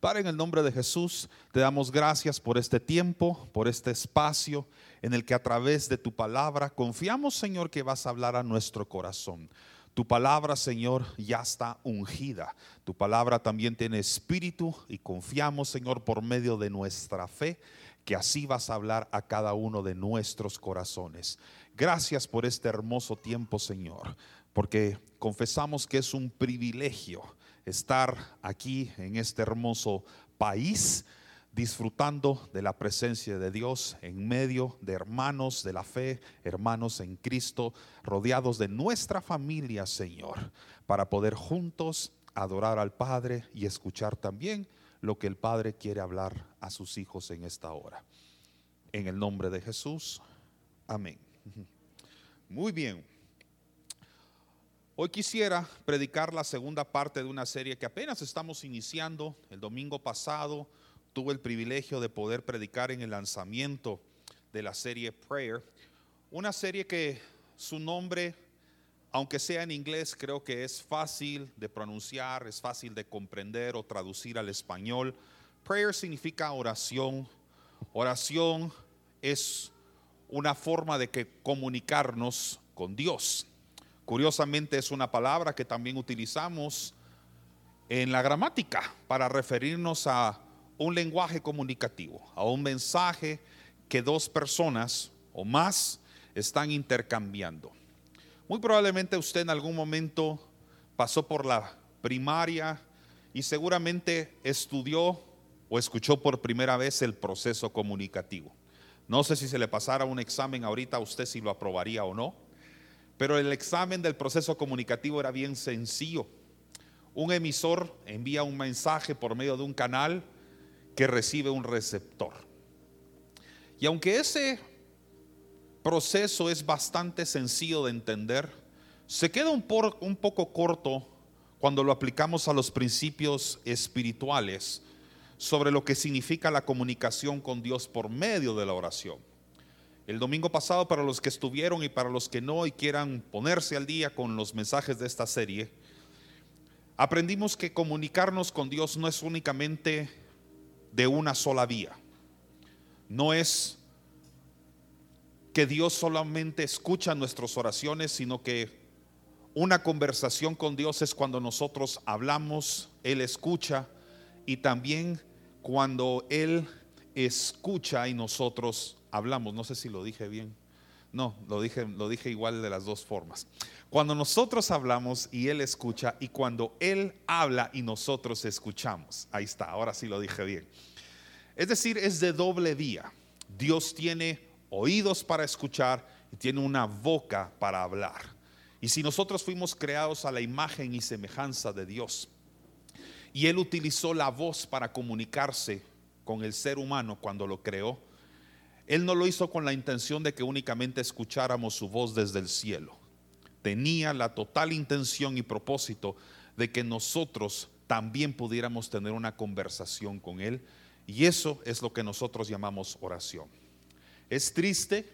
Padre, en el nombre de Jesús, te damos gracias por este tiempo, por este espacio en el que a través de tu palabra confiamos, Señor, que vas a hablar a nuestro corazón. Tu palabra, Señor, ya está ungida. Tu palabra también tiene espíritu y confiamos, Señor, por medio de nuestra fe, que así vas a hablar a cada uno de nuestros corazones. Gracias por este hermoso tiempo, Señor, porque confesamos que es un privilegio estar aquí en este hermoso país disfrutando de la presencia de Dios en medio de hermanos de la fe, hermanos en Cristo, rodeados de nuestra familia, Señor, para poder juntos adorar al Padre y escuchar también lo que el Padre quiere hablar a sus hijos en esta hora. En el nombre de Jesús, amén. Muy bien. Hoy quisiera predicar la segunda parte de una serie que apenas estamos iniciando. El domingo pasado tuve el privilegio de poder predicar en el lanzamiento de la serie Prayer. Una serie que su nombre, aunque sea en inglés, creo que es fácil de pronunciar, es fácil de comprender o traducir al español. Prayer significa oración. Oración es una forma de que comunicarnos con Dios. Curiosamente es una palabra que también utilizamos en la gramática para referirnos a un lenguaje comunicativo, a un mensaje que dos personas o más están intercambiando. Muy probablemente usted en algún momento pasó por la primaria y seguramente estudió o escuchó por primera vez el proceso comunicativo. No sé si se le pasara un examen ahorita usted si lo aprobaría o no pero el examen del proceso comunicativo era bien sencillo. Un emisor envía un mensaje por medio de un canal que recibe un receptor. Y aunque ese proceso es bastante sencillo de entender, se queda un, un poco corto cuando lo aplicamos a los principios espirituales sobre lo que significa la comunicación con Dios por medio de la oración. El domingo pasado, para los que estuvieron y para los que no y quieran ponerse al día con los mensajes de esta serie, aprendimos que comunicarnos con Dios no es únicamente de una sola vía. No es que Dios solamente escucha nuestras oraciones, sino que una conversación con Dios es cuando nosotros hablamos, Él escucha y también cuando Él escucha y nosotros hablamos. No sé si lo dije bien. No, lo dije, lo dije igual de las dos formas. Cuando nosotros hablamos y Él escucha y cuando Él habla y nosotros escuchamos. Ahí está, ahora sí lo dije bien. Es decir, es de doble vía. Dios tiene oídos para escuchar y tiene una boca para hablar. Y si nosotros fuimos creados a la imagen y semejanza de Dios, y Él utilizó la voz para comunicarse con el ser humano cuando lo creó, él no lo hizo con la intención de que únicamente escucháramos su voz desde el cielo. Tenía la total intención y propósito de que nosotros también pudiéramos tener una conversación con Él. Y eso es lo que nosotros llamamos oración. Es triste,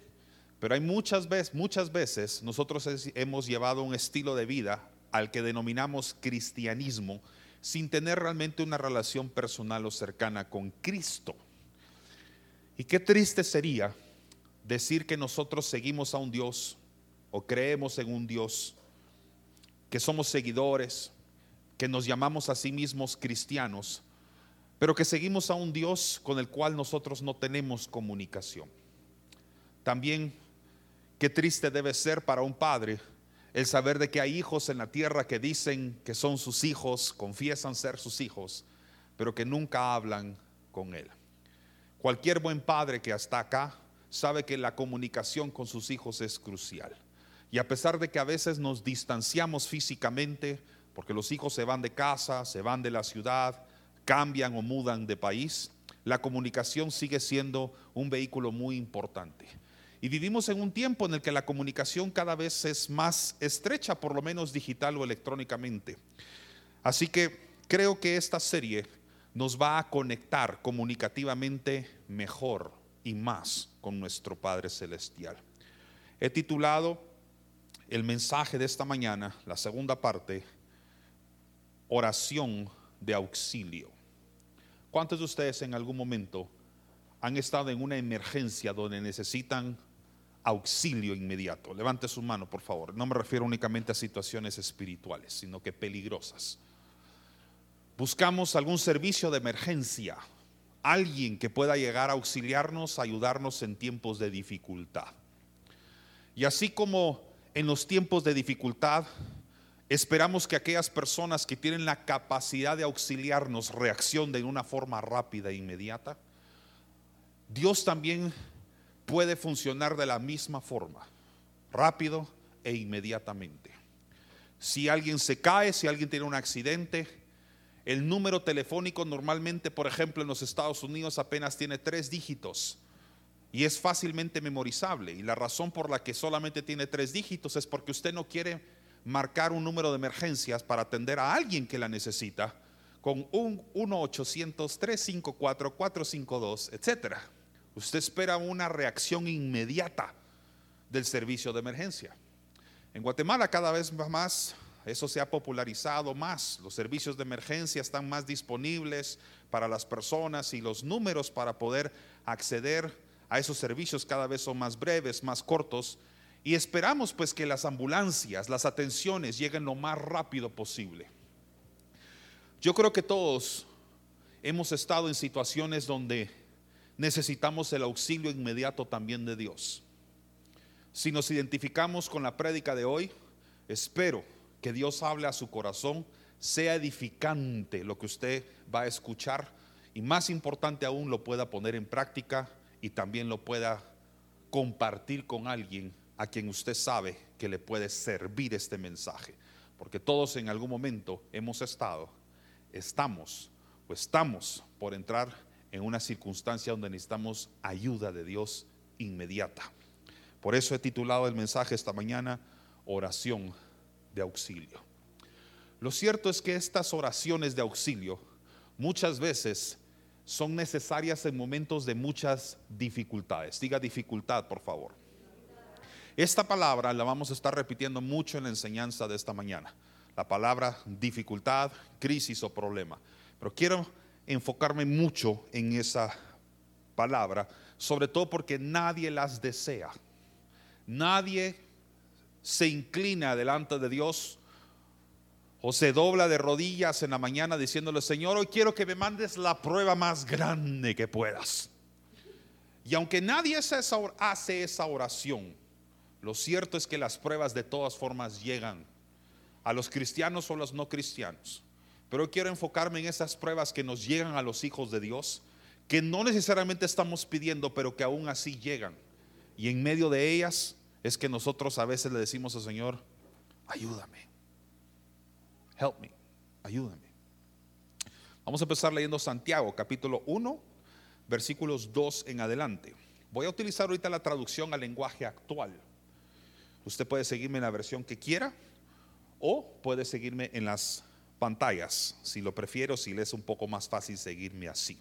pero hay muchas veces, muchas veces nosotros hemos llevado un estilo de vida al que denominamos cristianismo sin tener realmente una relación personal o cercana con Cristo. Y qué triste sería decir que nosotros seguimos a un Dios o creemos en un Dios, que somos seguidores, que nos llamamos a sí mismos cristianos, pero que seguimos a un Dios con el cual nosotros no tenemos comunicación. También qué triste debe ser para un padre el saber de que hay hijos en la tierra que dicen que son sus hijos, confiesan ser sus hijos, pero que nunca hablan con él. Cualquier buen padre que está acá sabe que la comunicación con sus hijos es crucial. Y a pesar de que a veces nos distanciamos físicamente, porque los hijos se van de casa, se van de la ciudad, cambian o mudan de país, la comunicación sigue siendo un vehículo muy importante. Y vivimos en un tiempo en el que la comunicación cada vez es más estrecha, por lo menos digital o electrónicamente. Así que creo que esta serie nos va a conectar comunicativamente mejor y más con nuestro Padre Celestial. He titulado el mensaje de esta mañana, la segunda parte, oración de auxilio. ¿Cuántos de ustedes en algún momento han estado en una emergencia donde necesitan auxilio inmediato? Levante su mano, por favor. No me refiero únicamente a situaciones espirituales, sino que peligrosas. Buscamos algún servicio de emergencia, alguien que pueda llegar a auxiliarnos, ayudarnos en tiempos de dificultad. Y así como en los tiempos de dificultad, esperamos que aquellas personas que tienen la capacidad de auxiliarnos reaccionen de una forma rápida e inmediata, Dios también puede funcionar de la misma forma, rápido e inmediatamente. Si alguien se cae, si alguien tiene un accidente, el número telefónico normalmente, por ejemplo, en los Estados Unidos apenas tiene tres dígitos y es fácilmente memorizable. Y la razón por la que solamente tiene tres dígitos es porque usted no quiere marcar un número de emergencias para atender a alguien que la necesita con un 1-800-354-452, etc. Usted espera una reacción inmediata del servicio de emergencia. En Guatemala cada vez más eso se ha popularizado más. Los servicios de emergencia están más disponibles para las personas y los números para poder acceder a esos servicios cada vez son más breves, más cortos. Y esperamos pues que las ambulancias, las atenciones lleguen lo más rápido posible. Yo creo que todos hemos estado en situaciones donde necesitamos el auxilio inmediato también de Dios. Si nos identificamos con la prédica de hoy, espero que Dios hable a su corazón, sea edificante lo que usted va a escuchar y más importante aún lo pueda poner en práctica y también lo pueda compartir con alguien a quien usted sabe que le puede servir este mensaje. Porque todos en algún momento hemos estado, estamos o estamos por entrar en una circunstancia donde necesitamos ayuda de Dios inmediata. Por eso he titulado el mensaje esta mañana, oración de auxilio. Lo cierto es que estas oraciones de auxilio muchas veces son necesarias en momentos de muchas dificultades. Diga dificultad, por favor. Esta palabra la vamos a estar repitiendo mucho en la enseñanza de esta mañana. La palabra dificultad, crisis o problema. Pero quiero enfocarme mucho en esa palabra, sobre todo porque nadie las desea. Nadie se inclina delante de Dios o se dobla de rodillas en la mañana diciéndole, Señor, hoy quiero que me mandes la prueba más grande que puedas. Y aunque nadie hace esa oración, lo cierto es que las pruebas de todas formas llegan a los cristianos o a los no cristianos. Pero quiero enfocarme en esas pruebas que nos llegan a los hijos de Dios, que no necesariamente estamos pidiendo, pero que aún así llegan. Y en medio de ellas es que nosotros a veces le decimos al Señor, ayúdame, help me, ayúdame. Vamos a empezar leyendo Santiago, capítulo 1, versículos 2 en adelante. Voy a utilizar ahorita la traducción al lenguaje actual. Usted puede seguirme en la versión que quiera o puede seguirme en las pantallas, si lo prefiero, si le es un poco más fácil seguirme así.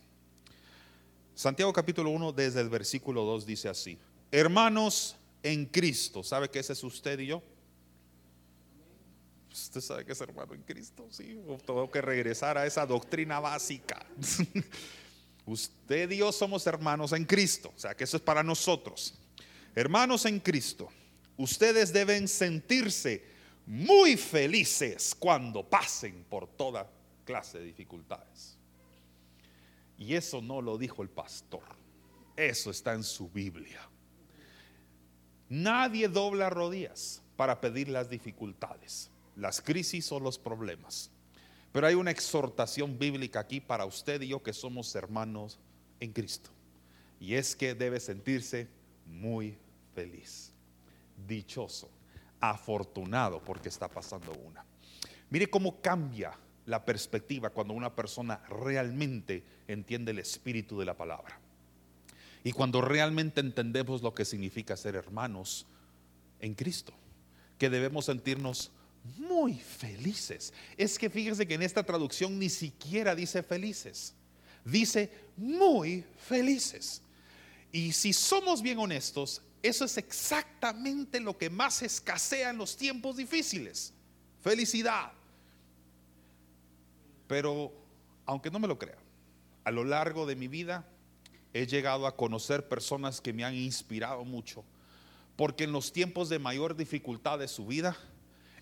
Santiago capítulo 1 desde el versículo 2 dice así, hermanos, en Cristo. ¿Sabe que ese es usted y yo? Usted sabe que es hermano en Cristo, sí. Tengo que regresar a esa doctrina básica. usted y yo somos hermanos en Cristo. O sea que eso es para nosotros. Hermanos en Cristo, ustedes deben sentirse muy felices cuando pasen por toda clase de dificultades. Y eso no lo dijo el pastor. Eso está en su Biblia. Nadie dobla rodillas para pedir las dificultades, las crisis o los problemas. Pero hay una exhortación bíblica aquí para usted y yo que somos hermanos en Cristo. Y es que debe sentirse muy feliz, dichoso, afortunado porque está pasando una. Mire cómo cambia la perspectiva cuando una persona realmente entiende el espíritu de la palabra. Y cuando realmente entendemos lo que significa ser hermanos en Cristo, que debemos sentirnos muy felices. Es que fíjense que en esta traducción ni siquiera dice felices, dice muy felices. Y si somos bien honestos, eso es exactamente lo que más escasea en los tiempos difíciles. Felicidad. Pero, aunque no me lo crea, a lo largo de mi vida he llegado a conocer personas que me han inspirado mucho, porque en los tiempos de mayor dificultad de su vida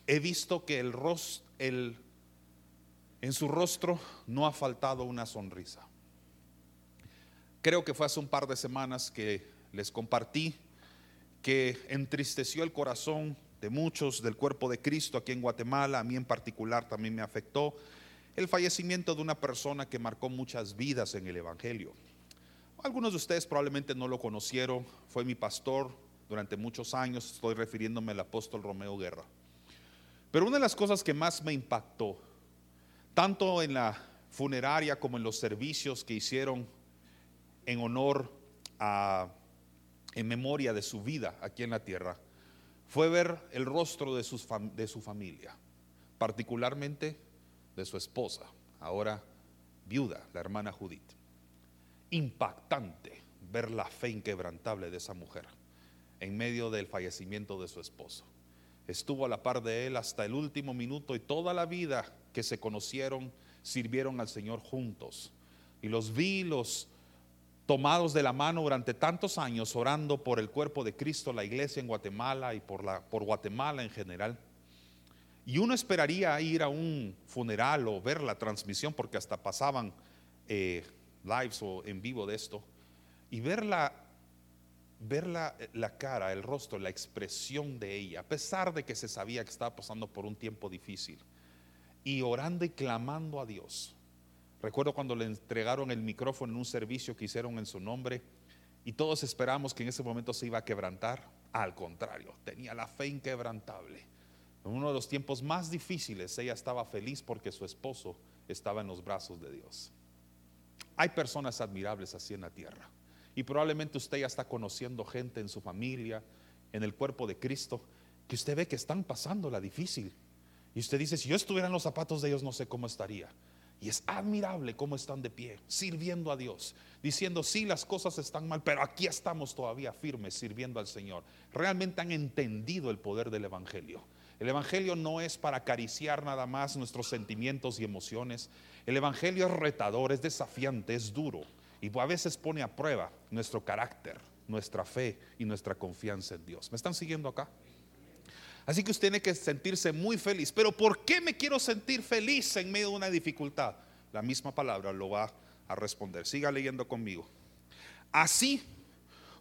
he visto que el rostro, el, en su rostro no ha faltado una sonrisa. Creo que fue hace un par de semanas que les compartí que entristeció el corazón de muchos del cuerpo de Cristo aquí en Guatemala, a mí en particular también me afectó el fallecimiento de una persona que marcó muchas vidas en el Evangelio. Algunos de ustedes probablemente no lo conocieron, fue mi pastor durante muchos años, estoy refiriéndome al apóstol Romeo Guerra. Pero una de las cosas que más me impactó, tanto en la funeraria como en los servicios que hicieron en honor a, en memoria de su vida aquí en la tierra, fue ver el rostro de, de su familia, particularmente de su esposa, ahora viuda, la hermana Judith. Impactante ver la fe inquebrantable de esa mujer en medio del fallecimiento de su esposo. Estuvo a la par de él hasta el último minuto y toda la vida que se conocieron sirvieron al Señor juntos. Y los vi, los tomados de la mano durante tantos años orando por el cuerpo de Cristo, la iglesia en Guatemala y por, la, por Guatemala en general. Y uno esperaría ir a un funeral o ver la transmisión, porque hasta pasaban eh, lives o en vivo de esto, y ver, la, ver la, la cara, el rostro, la expresión de ella, a pesar de que se sabía que estaba pasando por un tiempo difícil, y orando y clamando a Dios Recuerdo cuando le entregaron el micrófono en un servicio que hicieron en su nombre y todos esperamos que en ese momento se iba a quebrantar. Al contrario, tenía la fe inquebrantable. En uno de los tiempos más difíciles, ella estaba feliz porque su esposo estaba en los brazos de Dios. Hay personas admirables así en la tierra. Y probablemente usted ya está conociendo gente en su familia, en el cuerpo de Cristo, que usted ve que están pasando la difícil. Y usted dice, si yo estuviera en los zapatos de ellos, no sé cómo estaría. Y es admirable cómo están de pie, sirviendo a Dios, diciendo, sí, las cosas están mal, pero aquí estamos todavía firmes sirviendo al Señor. Realmente han entendido el poder del Evangelio. El Evangelio no es para acariciar nada más nuestros sentimientos y emociones. El Evangelio es retador, es desafiante, es duro y a veces pone a prueba nuestro carácter, nuestra fe y nuestra confianza en Dios. ¿Me están siguiendo acá? Así que usted tiene que sentirse muy feliz. Pero ¿por qué me quiero sentir feliz en medio de una dificultad? La misma palabra lo va a responder. Siga leyendo conmigo. Así,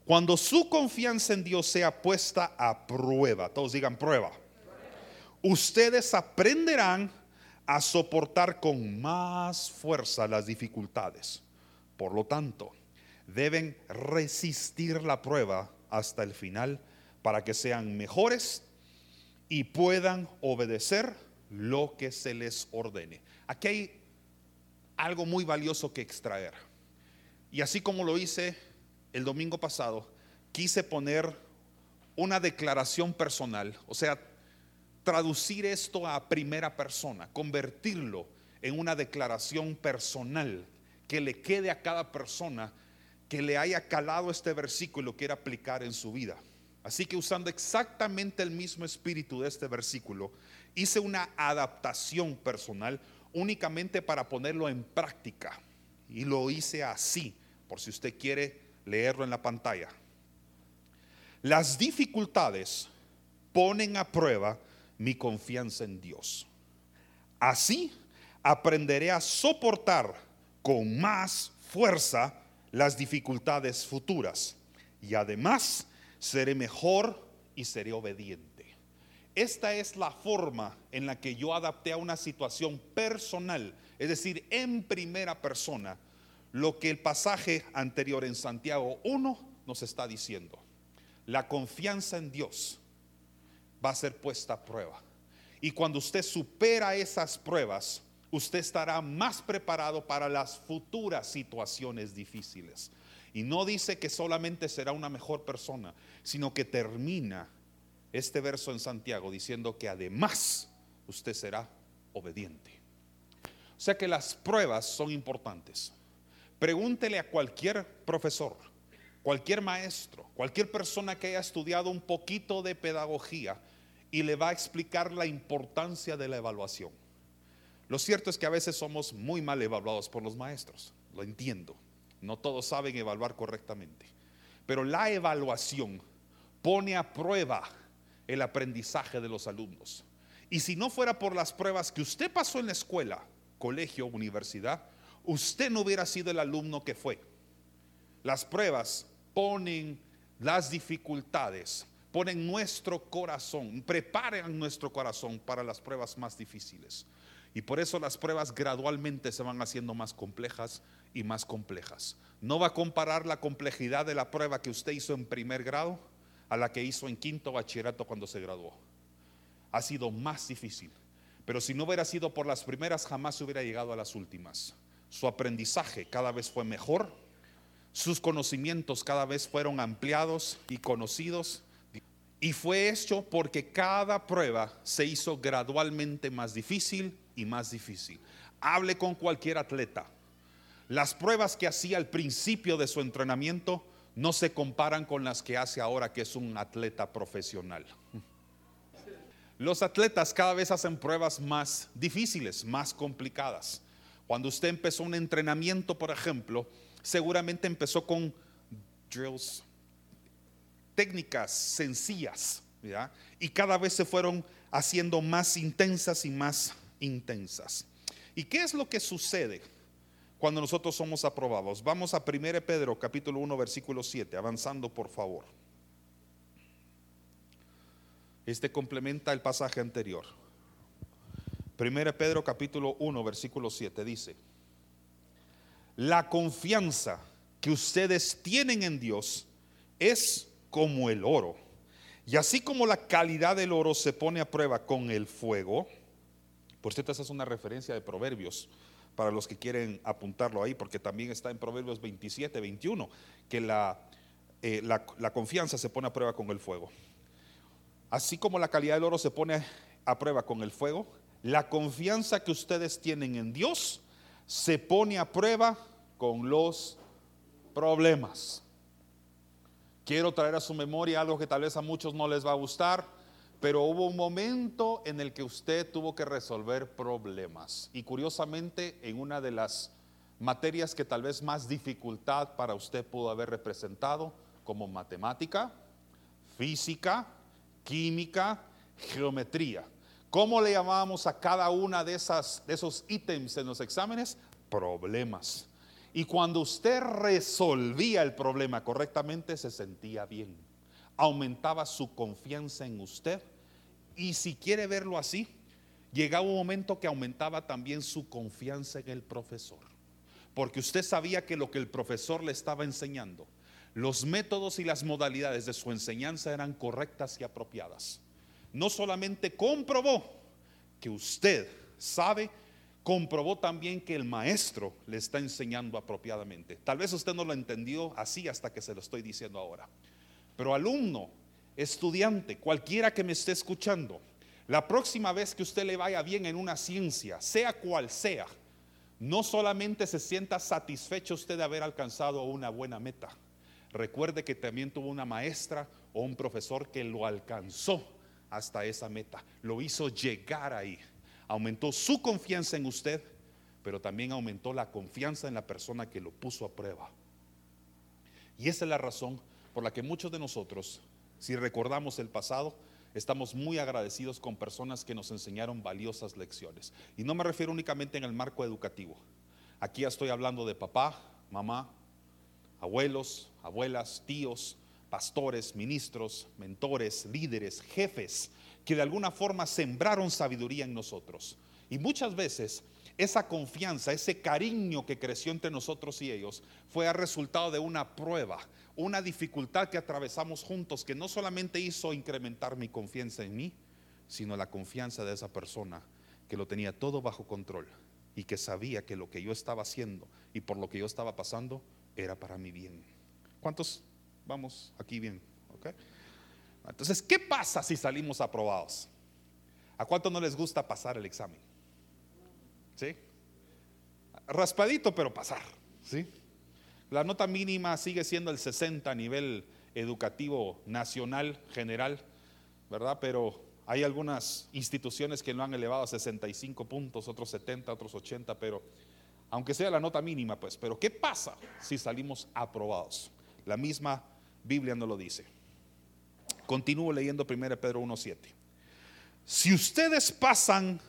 cuando su confianza en Dios sea puesta a prueba, todos digan prueba, ustedes aprenderán a soportar con más fuerza las dificultades. Por lo tanto, deben resistir la prueba hasta el final para que sean mejores y puedan obedecer lo que se les ordene. Aquí hay algo muy valioso que extraer. Y así como lo hice el domingo pasado, quise poner una declaración personal, o sea, traducir esto a primera persona, convertirlo en una declaración personal que le quede a cada persona que le haya calado este versículo y lo quiera aplicar en su vida. Así que usando exactamente el mismo espíritu de este versículo, hice una adaptación personal únicamente para ponerlo en práctica. Y lo hice así, por si usted quiere leerlo en la pantalla. Las dificultades ponen a prueba mi confianza en Dios. Así aprenderé a soportar con más fuerza las dificultades futuras. Y además seré mejor y seré obediente. Esta es la forma en la que yo adapté a una situación personal, es decir, en primera persona, lo que el pasaje anterior en Santiago 1 nos está diciendo. La confianza en Dios va a ser puesta a prueba. Y cuando usted supera esas pruebas, usted estará más preparado para las futuras situaciones difíciles. Y no dice que solamente será una mejor persona, sino que termina este verso en Santiago diciendo que además usted será obediente. O sea que las pruebas son importantes. Pregúntele a cualquier profesor, cualquier maestro, cualquier persona que haya estudiado un poquito de pedagogía y le va a explicar la importancia de la evaluación. Lo cierto es que a veces somos muy mal evaluados por los maestros. lo entiendo. No todos saben evaluar correctamente. Pero la evaluación pone a prueba el aprendizaje de los alumnos. Y si no fuera por las pruebas que usted pasó en la escuela, colegio, universidad, usted no hubiera sido el alumno que fue. Las pruebas ponen las dificultades, ponen nuestro corazón, preparan nuestro corazón para las pruebas más difíciles. Y por eso las pruebas gradualmente se van haciendo más complejas y más complejas. No va a comparar la complejidad de la prueba que usted hizo en primer grado a la que hizo en quinto bachillerato cuando se graduó. Ha sido más difícil. Pero si no hubiera sido por las primeras, jamás hubiera llegado a las últimas. Su aprendizaje cada vez fue mejor, sus conocimientos cada vez fueron ampliados y conocidos. Y fue hecho porque cada prueba se hizo gradualmente más difícil y más difícil. Hable con cualquier atleta. Las pruebas que hacía al principio de su entrenamiento no se comparan con las que hace ahora que es un atleta profesional. Los atletas cada vez hacen pruebas más difíciles, más complicadas. Cuando usted empezó un entrenamiento, por ejemplo, seguramente empezó con drills, técnicas sencillas, y cada vez se fueron haciendo más intensas y más intensas. ¿Y qué es lo que sucede cuando nosotros somos aprobados? Vamos a 1 Pedro capítulo 1 versículo 7, avanzando por favor. Este complementa el pasaje anterior. 1 Pedro capítulo 1 versículo 7 dice, la confianza que ustedes tienen en Dios es como el oro. Y así como la calidad del oro se pone a prueba con el fuego, por cierto, esa es una referencia de Proverbios para los que quieren apuntarlo ahí, porque también está en Proverbios 27, 21, que la, eh, la, la confianza se pone a prueba con el fuego. Así como la calidad del oro se pone a prueba con el fuego, la confianza que ustedes tienen en Dios se pone a prueba con los problemas. Quiero traer a su memoria algo que tal vez a muchos no les va a gustar pero hubo un momento en el que usted tuvo que resolver problemas. Y curiosamente, en una de las materias que tal vez más dificultad para usted pudo haber representado, como matemática, física, química, geometría. ¿Cómo le llamábamos a cada una de, esas, de esos ítems en los exámenes? Problemas. Y cuando usted resolvía el problema correctamente, se sentía bien aumentaba su confianza en usted. Y si quiere verlo así, llegaba un momento que aumentaba también su confianza en el profesor. Porque usted sabía que lo que el profesor le estaba enseñando, los métodos y las modalidades de su enseñanza eran correctas y apropiadas. No solamente comprobó que usted sabe, comprobó también que el maestro le está enseñando apropiadamente. Tal vez usted no lo entendió así hasta que se lo estoy diciendo ahora. Pero alumno, estudiante, cualquiera que me esté escuchando, la próxima vez que usted le vaya bien en una ciencia, sea cual sea, no solamente se sienta satisfecho usted de haber alcanzado una buena meta. Recuerde que también tuvo una maestra o un profesor que lo alcanzó hasta esa meta, lo hizo llegar ahí. Aumentó su confianza en usted, pero también aumentó la confianza en la persona que lo puso a prueba. Y esa es la razón por la que muchos de nosotros, si recordamos el pasado, estamos muy agradecidos con personas que nos enseñaron valiosas lecciones. Y no me refiero únicamente en el marco educativo. Aquí estoy hablando de papá, mamá, abuelos, abuelas, tíos, pastores, ministros, mentores, líderes, jefes, que de alguna forma sembraron sabiduría en nosotros. Y muchas veces esa confianza, ese cariño que creció entre nosotros y ellos fue el resultado de una prueba, una dificultad que atravesamos juntos que no solamente hizo incrementar mi confianza en mí, sino la confianza de esa persona que lo tenía todo bajo control y que sabía que lo que yo estaba haciendo y por lo que yo estaba pasando era para mi bien. ¿Cuántos vamos aquí bien? Entonces, ¿qué pasa si salimos aprobados? ¿A cuánto no les gusta pasar el examen? ¿Sí? Raspadito, pero pasar. ¿Sí? La nota mínima sigue siendo el 60 a nivel educativo nacional general, ¿verdad? Pero hay algunas instituciones que lo han elevado a 65 puntos, otros 70, otros 80, pero aunque sea la nota mínima, pues, pero ¿qué pasa si salimos aprobados? La misma Biblia no lo dice. Continúo leyendo 1 Pedro 1.7. Si ustedes pasan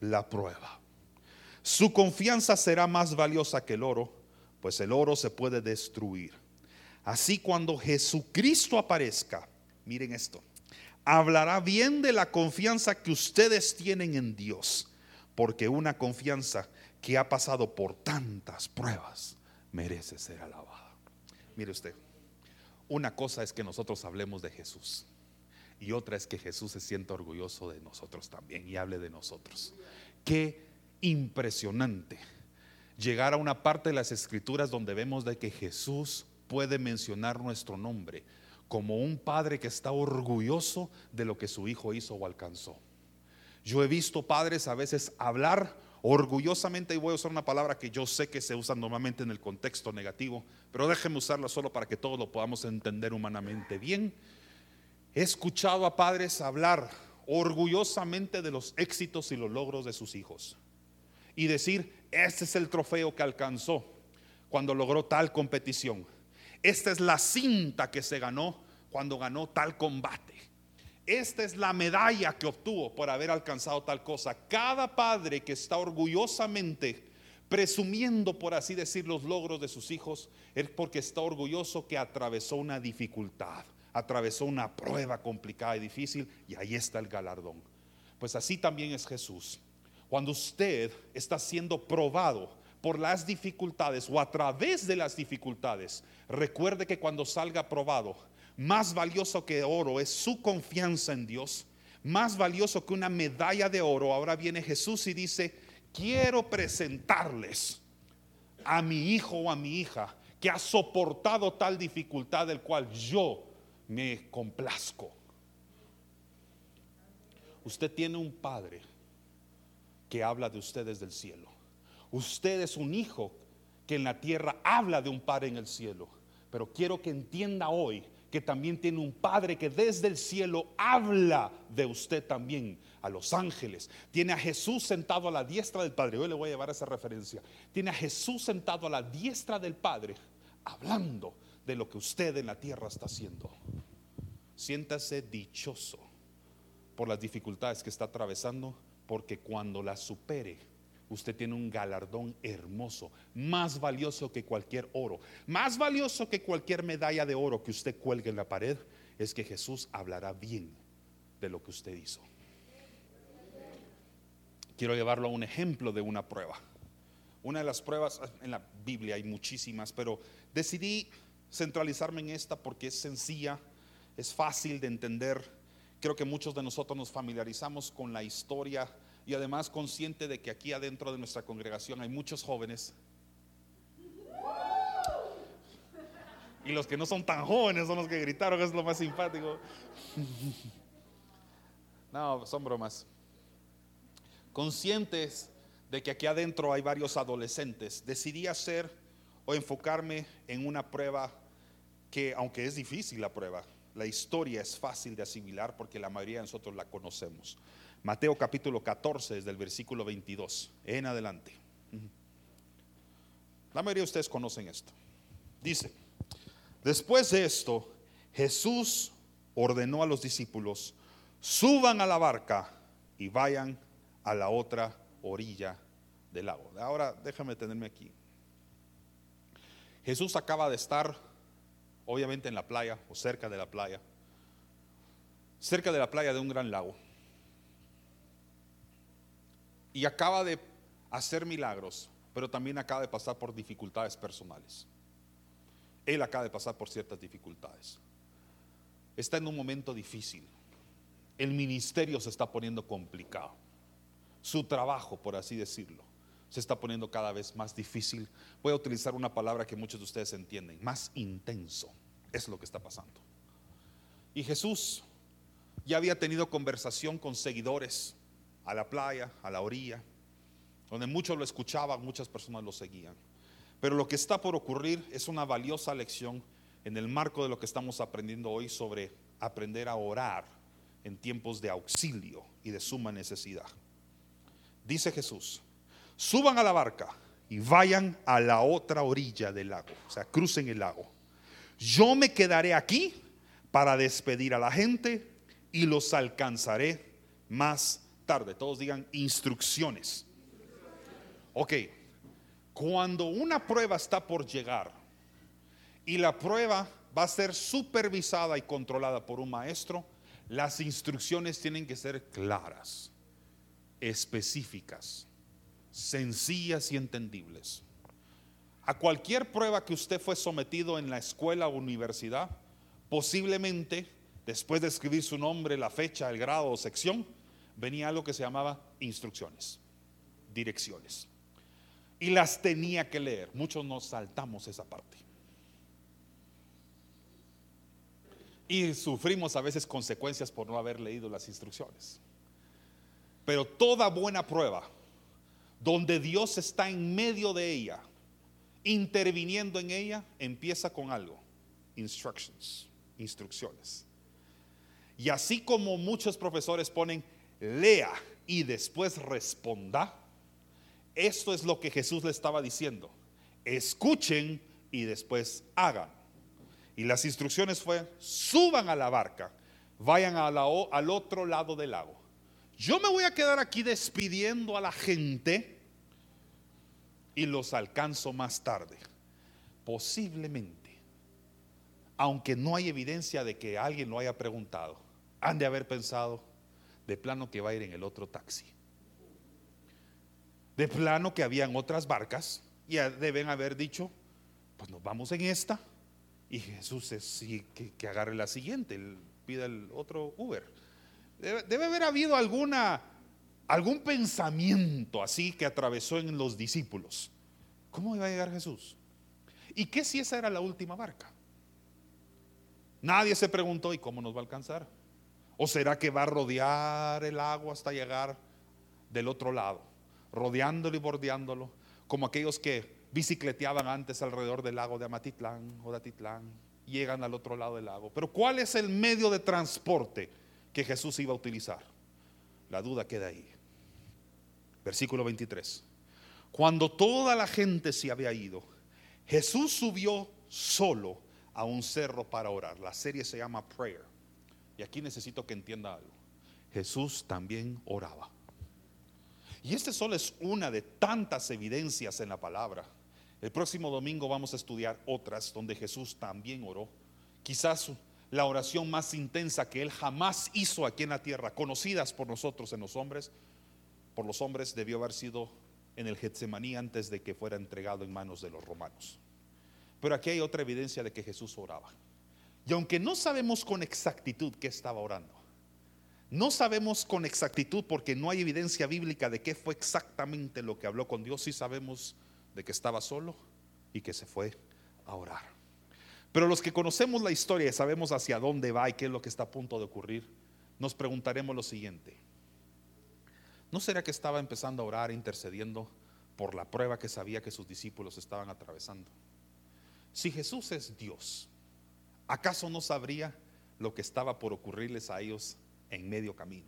la prueba, su confianza será más valiosa que el oro, pues el oro se puede destruir. Así cuando Jesucristo aparezca, miren esto, hablará bien de la confianza que ustedes tienen en Dios, porque una confianza que ha pasado por tantas pruebas merece ser alabada. Mire usted, una cosa es que nosotros hablemos de Jesús y otra es que Jesús se sienta orgulloso de nosotros también y hable de nosotros. Qué impresionante llegar a una parte de las escrituras donde vemos de que Jesús puede mencionar nuestro nombre como un padre que está orgulloso de lo que su hijo hizo o alcanzó. Yo he visto padres a veces hablar orgullosamente, y voy a usar una palabra que yo sé que se usa normalmente en el contexto negativo, pero déjenme usarla solo para que todos lo podamos entender humanamente bien. He escuchado a padres hablar orgullosamente de los éxitos y los logros de sus hijos y decir, este es el trofeo que alcanzó cuando logró tal competición. Esta es la cinta que se ganó cuando ganó tal combate. Esta es la medalla que obtuvo por haber alcanzado tal cosa. Cada padre que está orgullosamente presumiendo, por así decir, los logros de sus hijos, es porque está orgulloso que atravesó una dificultad, atravesó una prueba complicada y difícil, y ahí está el galardón. Pues así también es Jesús. Cuando usted está siendo probado por las dificultades o a través de las dificultades, recuerde que cuando salga probado, más valioso que oro es su confianza en Dios, más valioso que una medalla de oro. Ahora viene Jesús y dice, quiero presentarles a mi hijo o a mi hija que ha soportado tal dificultad del cual yo me complazco. Usted tiene un padre que habla de ustedes del cielo. Usted es un hijo que en la tierra habla de un padre en el cielo. Pero quiero que entienda hoy que también tiene un Padre que desde el cielo habla de usted también a los ángeles. Tiene a Jesús sentado a la diestra del Padre. Hoy le voy a llevar esa referencia. Tiene a Jesús sentado a la diestra del Padre hablando de lo que usted en la tierra está haciendo. Siéntase dichoso por las dificultades que está atravesando, porque cuando las supere, usted tiene un galardón hermoso, más valioso que cualquier oro, más valioso que cualquier medalla de oro que usted cuelgue en la pared, es que Jesús hablará bien de lo que usted hizo. Quiero llevarlo a un ejemplo de una prueba. Una de las pruebas en la Biblia hay muchísimas, pero decidí centralizarme en esta porque es sencilla, es fácil de entender. Creo que muchos de nosotros nos familiarizamos con la historia y además consciente de que aquí adentro de nuestra congregación hay muchos jóvenes. Y los que no son tan jóvenes son los que gritaron, es lo más simpático. No, son bromas. Conscientes de que aquí adentro hay varios adolescentes, decidí hacer o enfocarme en una prueba que, aunque es difícil la prueba, la historia es fácil de asimilar porque la mayoría de nosotros la conocemos. Mateo capítulo 14, desde el versículo 22 en adelante. La mayoría de ustedes conocen esto. Dice, después de esto, Jesús ordenó a los discípulos, suban a la barca y vayan a la otra orilla del lago. Ahora déjame tenerme aquí. Jesús acaba de estar, obviamente, en la playa o cerca de la playa, cerca de la playa de un gran lago y acaba de hacer milagros, pero también acaba de pasar por dificultades personales. Él acaba de pasar por ciertas dificultades. Está en un momento difícil. El ministerio se está poniendo complicado. Su trabajo, por así decirlo, se está poniendo cada vez más difícil. Voy a utilizar una palabra que muchos de ustedes entienden, más intenso. Es lo que está pasando. Y Jesús ya había tenido conversación con seguidores a la playa, a la orilla, donde muchos lo escuchaban, muchas personas lo seguían. Pero lo que está por ocurrir es una valiosa lección en el marco de lo que estamos aprendiendo hoy sobre aprender a orar en tiempos de auxilio y de suma necesidad. Dice Jesús, suban a la barca y vayan a la otra orilla del lago, o sea, crucen el lago. Yo me quedaré aquí para despedir a la gente y los alcanzaré más Todos digan instrucciones. Ok, cuando una prueba está por llegar y la prueba va a ser supervisada y controlada por un maestro, las instrucciones tienen que ser claras, específicas, sencillas y entendibles. A cualquier prueba que usted fue sometido en la escuela o universidad, posiblemente después de escribir su nombre, la fecha, el grado o sección, venía algo que se llamaba instrucciones, direcciones. Y las tenía que leer. Muchos nos saltamos esa parte. Y sufrimos a veces consecuencias por no haber leído las instrucciones. Pero toda buena prueba, donde Dios está en medio de ella, interviniendo en ella, empieza con algo, instructions, instrucciones. Y así como muchos profesores ponen, lea y después responda, esto es lo que Jesús le estaba diciendo. Escuchen y después hagan. Y las instrucciones fue, suban a la barca, vayan a al otro lado del lago. Yo me voy a quedar aquí despidiendo a la gente y los alcanzo más tarde. Posiblemente, aunque no hay evidencia de que alguien lo haya preguntado, han de haber pensado de plano que va a ir en el otro taxi. De plano que habían otras barcas y deben haber dicho, pues nos vamos en esta y Jesús es que, agarre la siguiente, pida el otro Uber. Debe, haber habido alguna, algún pensamiento así que atravesó en los discípulos. ¿Cómo iba a llegar Jesús? ¿Y qué si esa era la última barca? Nadie se preguntó, ¿y cómo nos va a alcanzar? ¿O será que va a rodear el agua hasta llegar del otro lado? Rodeándolo y bordeándolo, como aquellos que bicicleteaban antes alrededor del lago de Amatitlán o de Atitlán, llegan al otro lado del lago. Pero ¿cuál es el medio de transporte que Jesús iba a utilizar? La duda queda ahí. Versículo 23. Cuando toda la gente se había ido, Jesús subió solo a un cerro para orar. La serie se llama Prayer. Aquí necesito que entienda algo. Jesús también oraba. Y este solo es una de tantas evidencias en la palabra el próximo domingo vamos a estudiar otras donde Jesús también oró. Quizás la oración más intensa que él jamás hizo aquí en la tierra, conocidas por nosotros en los hombres, por los hombres debió haber sido en el Getsemaní antes de que fuera entregado en manos de los romanos. Pero aquí hay otra evidencia de que Jesús oraba. Y aunque no sabemos con exactitud qué estaba orando, no sabemos con exactitud porque no hay evidencia bíblica de qué fue exactamente lo que habló con Dios, sí sabemos de que estaba solo y que se fue a orar. Pero los que conocemos la historia y sabemos hacia dónde va y qué es lo que está a punto de ocurrir, nos preguntaremos lo siguiente. ¿No será que estaba empezando a orar, intercediendo por la prueba que sabía que sus discípulos estaban atravesando? Si Jesús es Dios, ¿acaso no sabría lo que estaba por ocurrirles a ellos en medio camino?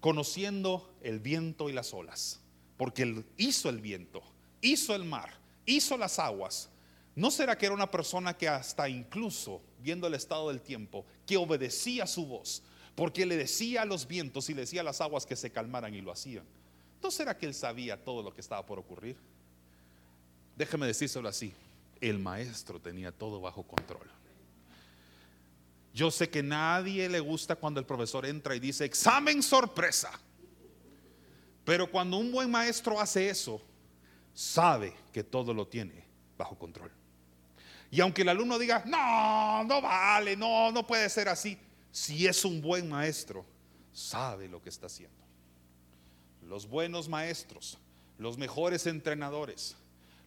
Conociendo el viento y las olas, porque hizo el viento, hizo el mar, hizo las aguas, ¿no será que era una persona que hasta incluso, viendo el estado del tiempo, que obedecía su voz, porque le decía a los vientos y le decía a las aguas que se calmaran y lo hacían? ¿No será que él sabía todo lo que estaba por ocurrir? Déjeme decírselo así, el maestro tenía todo bajo control. Yo sé que nadie le gusta cuando el profesor entra y dice, examen sorpresa. Pero cuando un buen maestro hace eso, sabe que todo lo tiene bajo control. Y aunque el alumno diga, no, no vale, no, no puede ser así, si es un buen maestro, sabe lo que está haciendo. Los buenos maestros, los mejores entrenadores,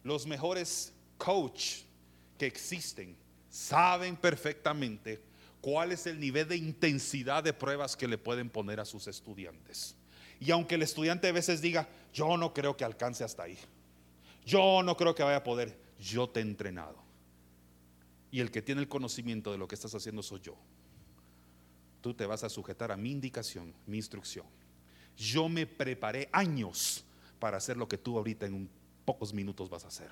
los mejores coach que existen, saben perfectamente cuál es el nivel de intensidad de pruebas que le pueden poner a sus estudiantes. Y aunque el estudiante a veces diga, yo no creo que alcance hasta ahí, yo no creo que vaya a poder. Yo te he entrenado. Y el que tiene el conocimiento de lo que estás haciendo soy yo. Tú te vas a sujetar a mi indicación, mi instrucción. Yo me preparé años para hacer lo que tú ahorita en pocos minutos vas a hacer.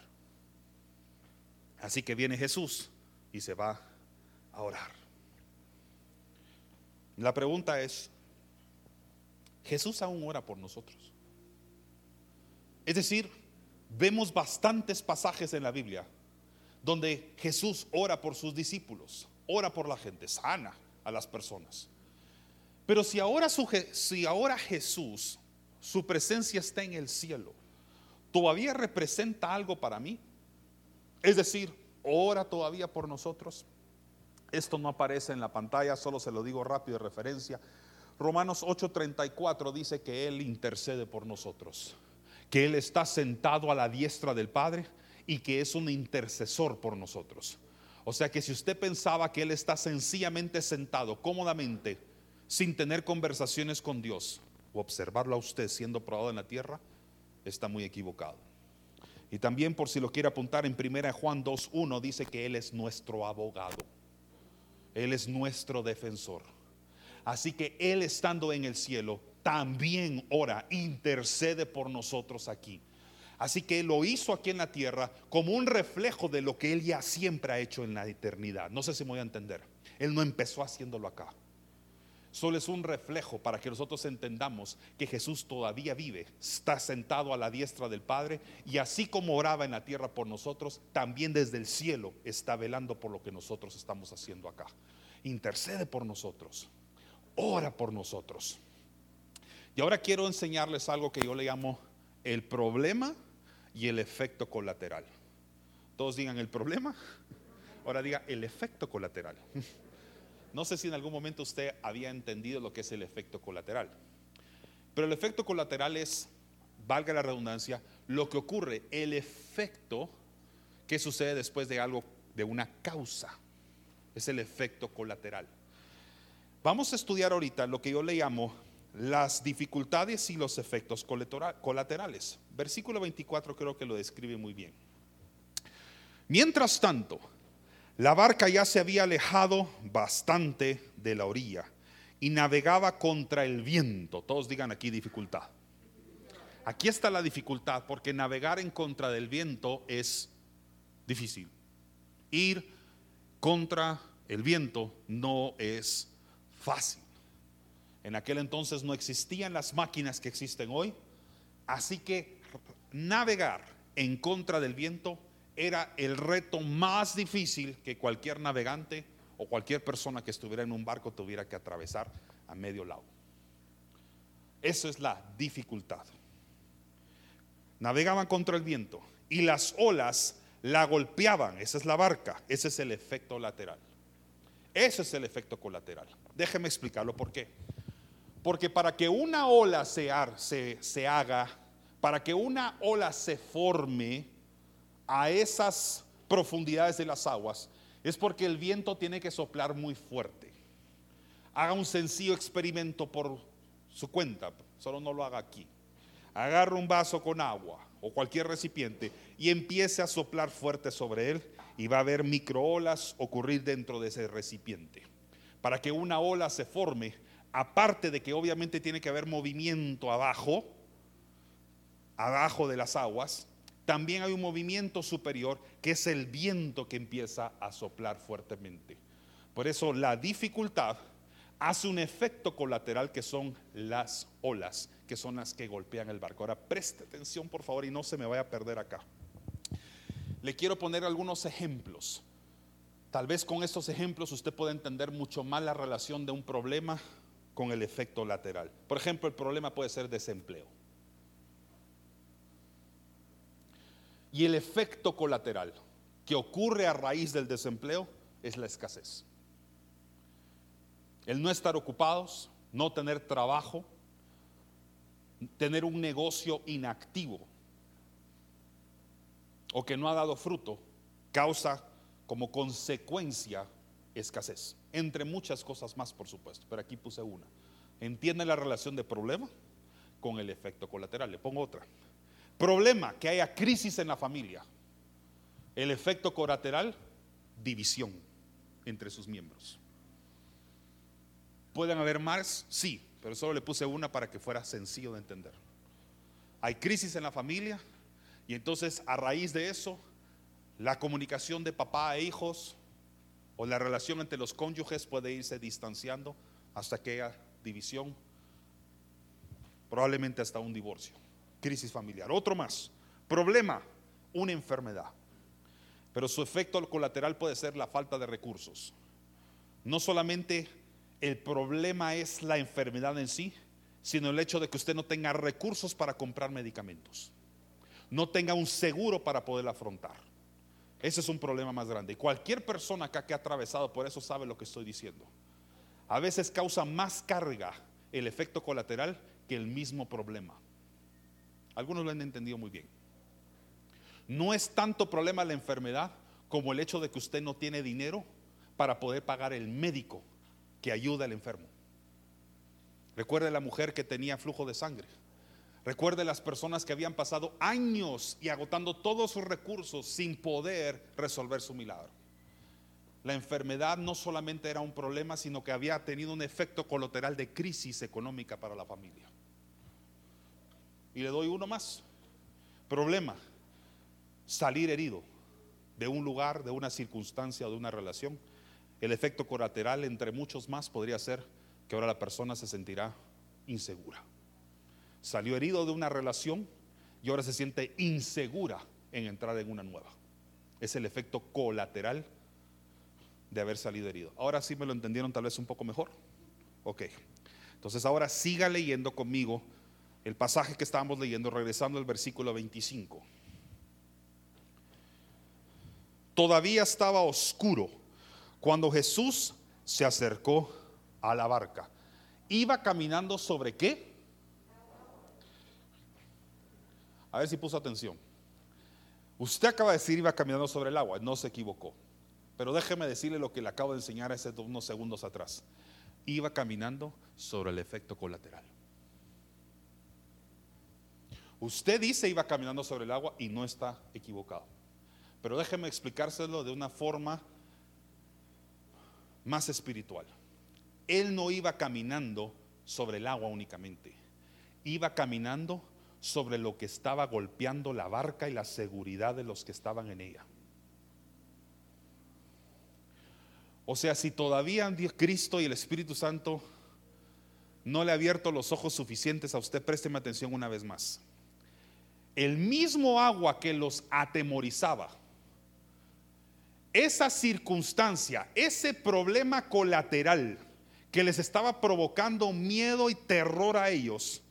Así que viene Jesús y se va a orar. La pregunta es, ¿Jesús aún ora por nosotros? Es decir, vemos bastantes pasajes en la Biblia donde Jesús ora por sus discípulos, ora por la gente, sana a las personas. Pero si ahora, si ahora Jesús, su presencia está en el cielo, ¿todavía representa algo para mí? Es decir, ora todavía por nosotros. Esto no aparece en la pantalla, solo se lo digo rápido de referencia. Romanos 8:34 dice que Él intercede por nosotros, que Él está sentado a la diestra del Padre y que es un intercesor por nosotros. O sea que si usted pensaba que Él está sencillamente sentado cómodamente, sin tener conversaciones con Dios, o observarlo a usted siendo probado en la tierra, está muy equivocado. Y también por si lo quiere apuntar en 1 Juan 2.1 dice que Él es nuestro abogado. Él es nuestro defensor. Así que Él estando en el cielo también ora, intercede por nosotros aquí. Así que lo hizo aquí en la tierra como un reflejo de lo que Él ya siempre ha hecho en la eternidad. No sé si me voy a entender. Él no empezó haciéndolo acá. Solo es un reflejo para que nosotros entendamos que Jesús todavía vive, está sentado a la diestra del Padre y así como oraba en la tierra por nosotros, también desde el cielo está velando por lo que nosotros estamos haciendo acá. Intercede por nosotros, ora por nosotros. Y ahora quiero enseñarles algo que yo le llamo el problema y el efecto colateral. Todos digan el problema, ahora diga el efecto colateral. No sé si en algún momento usted había entendido lo que es el efecto colateral. Pero el efecto colateral es, valga la redundancia, lo que ocurre, el efecto que sucede después de algo, de una causa. Es el efecto colateral. Vamos a estudiar ahorita lo que yo le llamo las dificultades y los efectos colaterales. Versículo 24 creo que lo describe muy bien. Mientras tanto, la barca ya se había alejado bastante de la orilla y navegaba contra el viento. Todos digan aquí dificultad. Aquí está la dificultad porque navegar en contra del viento es difícil. Ir contra el viento no es fácil. En aquel entonces no existían las máquinas que existen hoy, así que navegar en contra del viento era el reto más difícil que cualquier navegante o cualquier persona que estuviera en un barco tuviera que atravesar a medio lado. Eso es la dificultad. Navegaban contra el viento y las olas la golpeaban. Esa es la barca. Ese es el efecto lateral. Ese es el efecto colateral. Déjeme explicarlo por qué. Porque para que una ola se, se haga, para que una ola se forme, a esas profundidades de las aguas es porque el viento tiene que soplar muy fuerte. Haga un sencillo experimento por su cuenta, solo no lo haga aquí. Agarra un vaso con agua o cualquier recipiente y empiece a soplar fuerte sobre él y va a haber microolas ocurrir dentro de ese recipiente. Para que una ola se forme, aparte de que obviamente tiene que haber movimiento abajo, abajo de las aguas, también hay un movimiento superior que es el viento que empieza a soplar fuertemente. Por eso la dificultad hace un efecto colateral que son las olas, que son las que golpean el barco. Ahora preste atención por favor y no se me vaya a perder acá. Le quiero poner algunos ejemplos. Tal vez con estos ejemplos usted pueda entender mucho más la relación de un problema con el efecto lateral. Por ejemplo, el problema puede ser desempleo. Y el efecto colateral que ocurre a raíz del desempleo es la escasez. El no estar ocupados, no tener trabajo, tener un negocio inactivo o que no ha dado fruto, causa como consecuencia escasez. Entre muchas cosas más, por supuesto, pero aquí puse una. ¿Entiende la relación de problema con el efecto colateral? Le pongo otra. Problema, que haya crisis en la familia. El efecto colateral, división entre sus miembros. ¿Pueden haber más? Sí, pero solo le puse una para que fuera sencillo de entender. Hay crisis en la familia Y entonces a raíz de eso, la comunicación de papá e hijos o la relación entre los cónyuges puede irse distanciando hasta que haya división, probablemente hasta un divorcio, crisis familiar. Otro más, problema, una enfermedad. Pero su efecto colateral puede ser la falta de recursos. No solamente el problema es la enfermedad en sí, sino el hecho de que usted no tenga recursos para comprar medicamentos. No tenga un seguro para poder afrontar. Ese es un problema más grande. Y cualquier persona acá que ha atravesado por eso sabe lo que estoy diciendo. A veces causa más carga el efecto colateral que el mismo problema. Algunos lo han entendido muy bien. No es tanto problema la enfermedad como el hecho de que usted no tiene dinero para poder pagar el médico que ayuda al enfermo. Recuerde la mujer que tenía flujo de sangre. Recuerde las personas que habían pasado años y agotando todos sus recursos sin poder resolver su milagro. La enfermedad no solamente era un problema, sino que había tenido un efecto colateral de crisis económica para la familia. Y le doy uno más. Problema, salir herido de un lugar, de una circunstancia o de una relación. El efecto colateral, entre muchos más, podría ser que ahora la persona se sentirá insegura. Salió herido de una relación y ahora se siente insegura en entrar en una nueva. Es el efecto colateral de haber salido herido. Ahora sí me lo entendieron tal vez un poco mejor. Ok. Entonces ahora siga leyendo conmigo el pasaje que estábamos leyendo, regresando al versículo 25. Todavía estaba oscuro cuando Jesús se acercó a la barca. Iba caminando sobre qué? A ver si puso atención. Usted acaba de decir iba caminando sobre el agua, no se equivocó. Pero déjeme decirle lo que le acabo de enseñar hace unos segundos atrás. Iba caminando sobre el efecto colateral. Usted dice iba caminando sobre el agua y no está equivocado. Pero déjeme explicárselo de una forma más espiritual. Él no iba caminando sobre el agua únicamente, iba caminando sobre lo que estaba golpeando la barca y la seguridad de los que estaban en ella. O sea, si todavía Cristo y el Espíritu Santo no le ha abierto los ojos suficientes a usted, présteme atención una vez más. El mismo agua que los atemorizaba, esa circunstancia, ese problema colateral que les estaba provocando miedo y terror a ellos,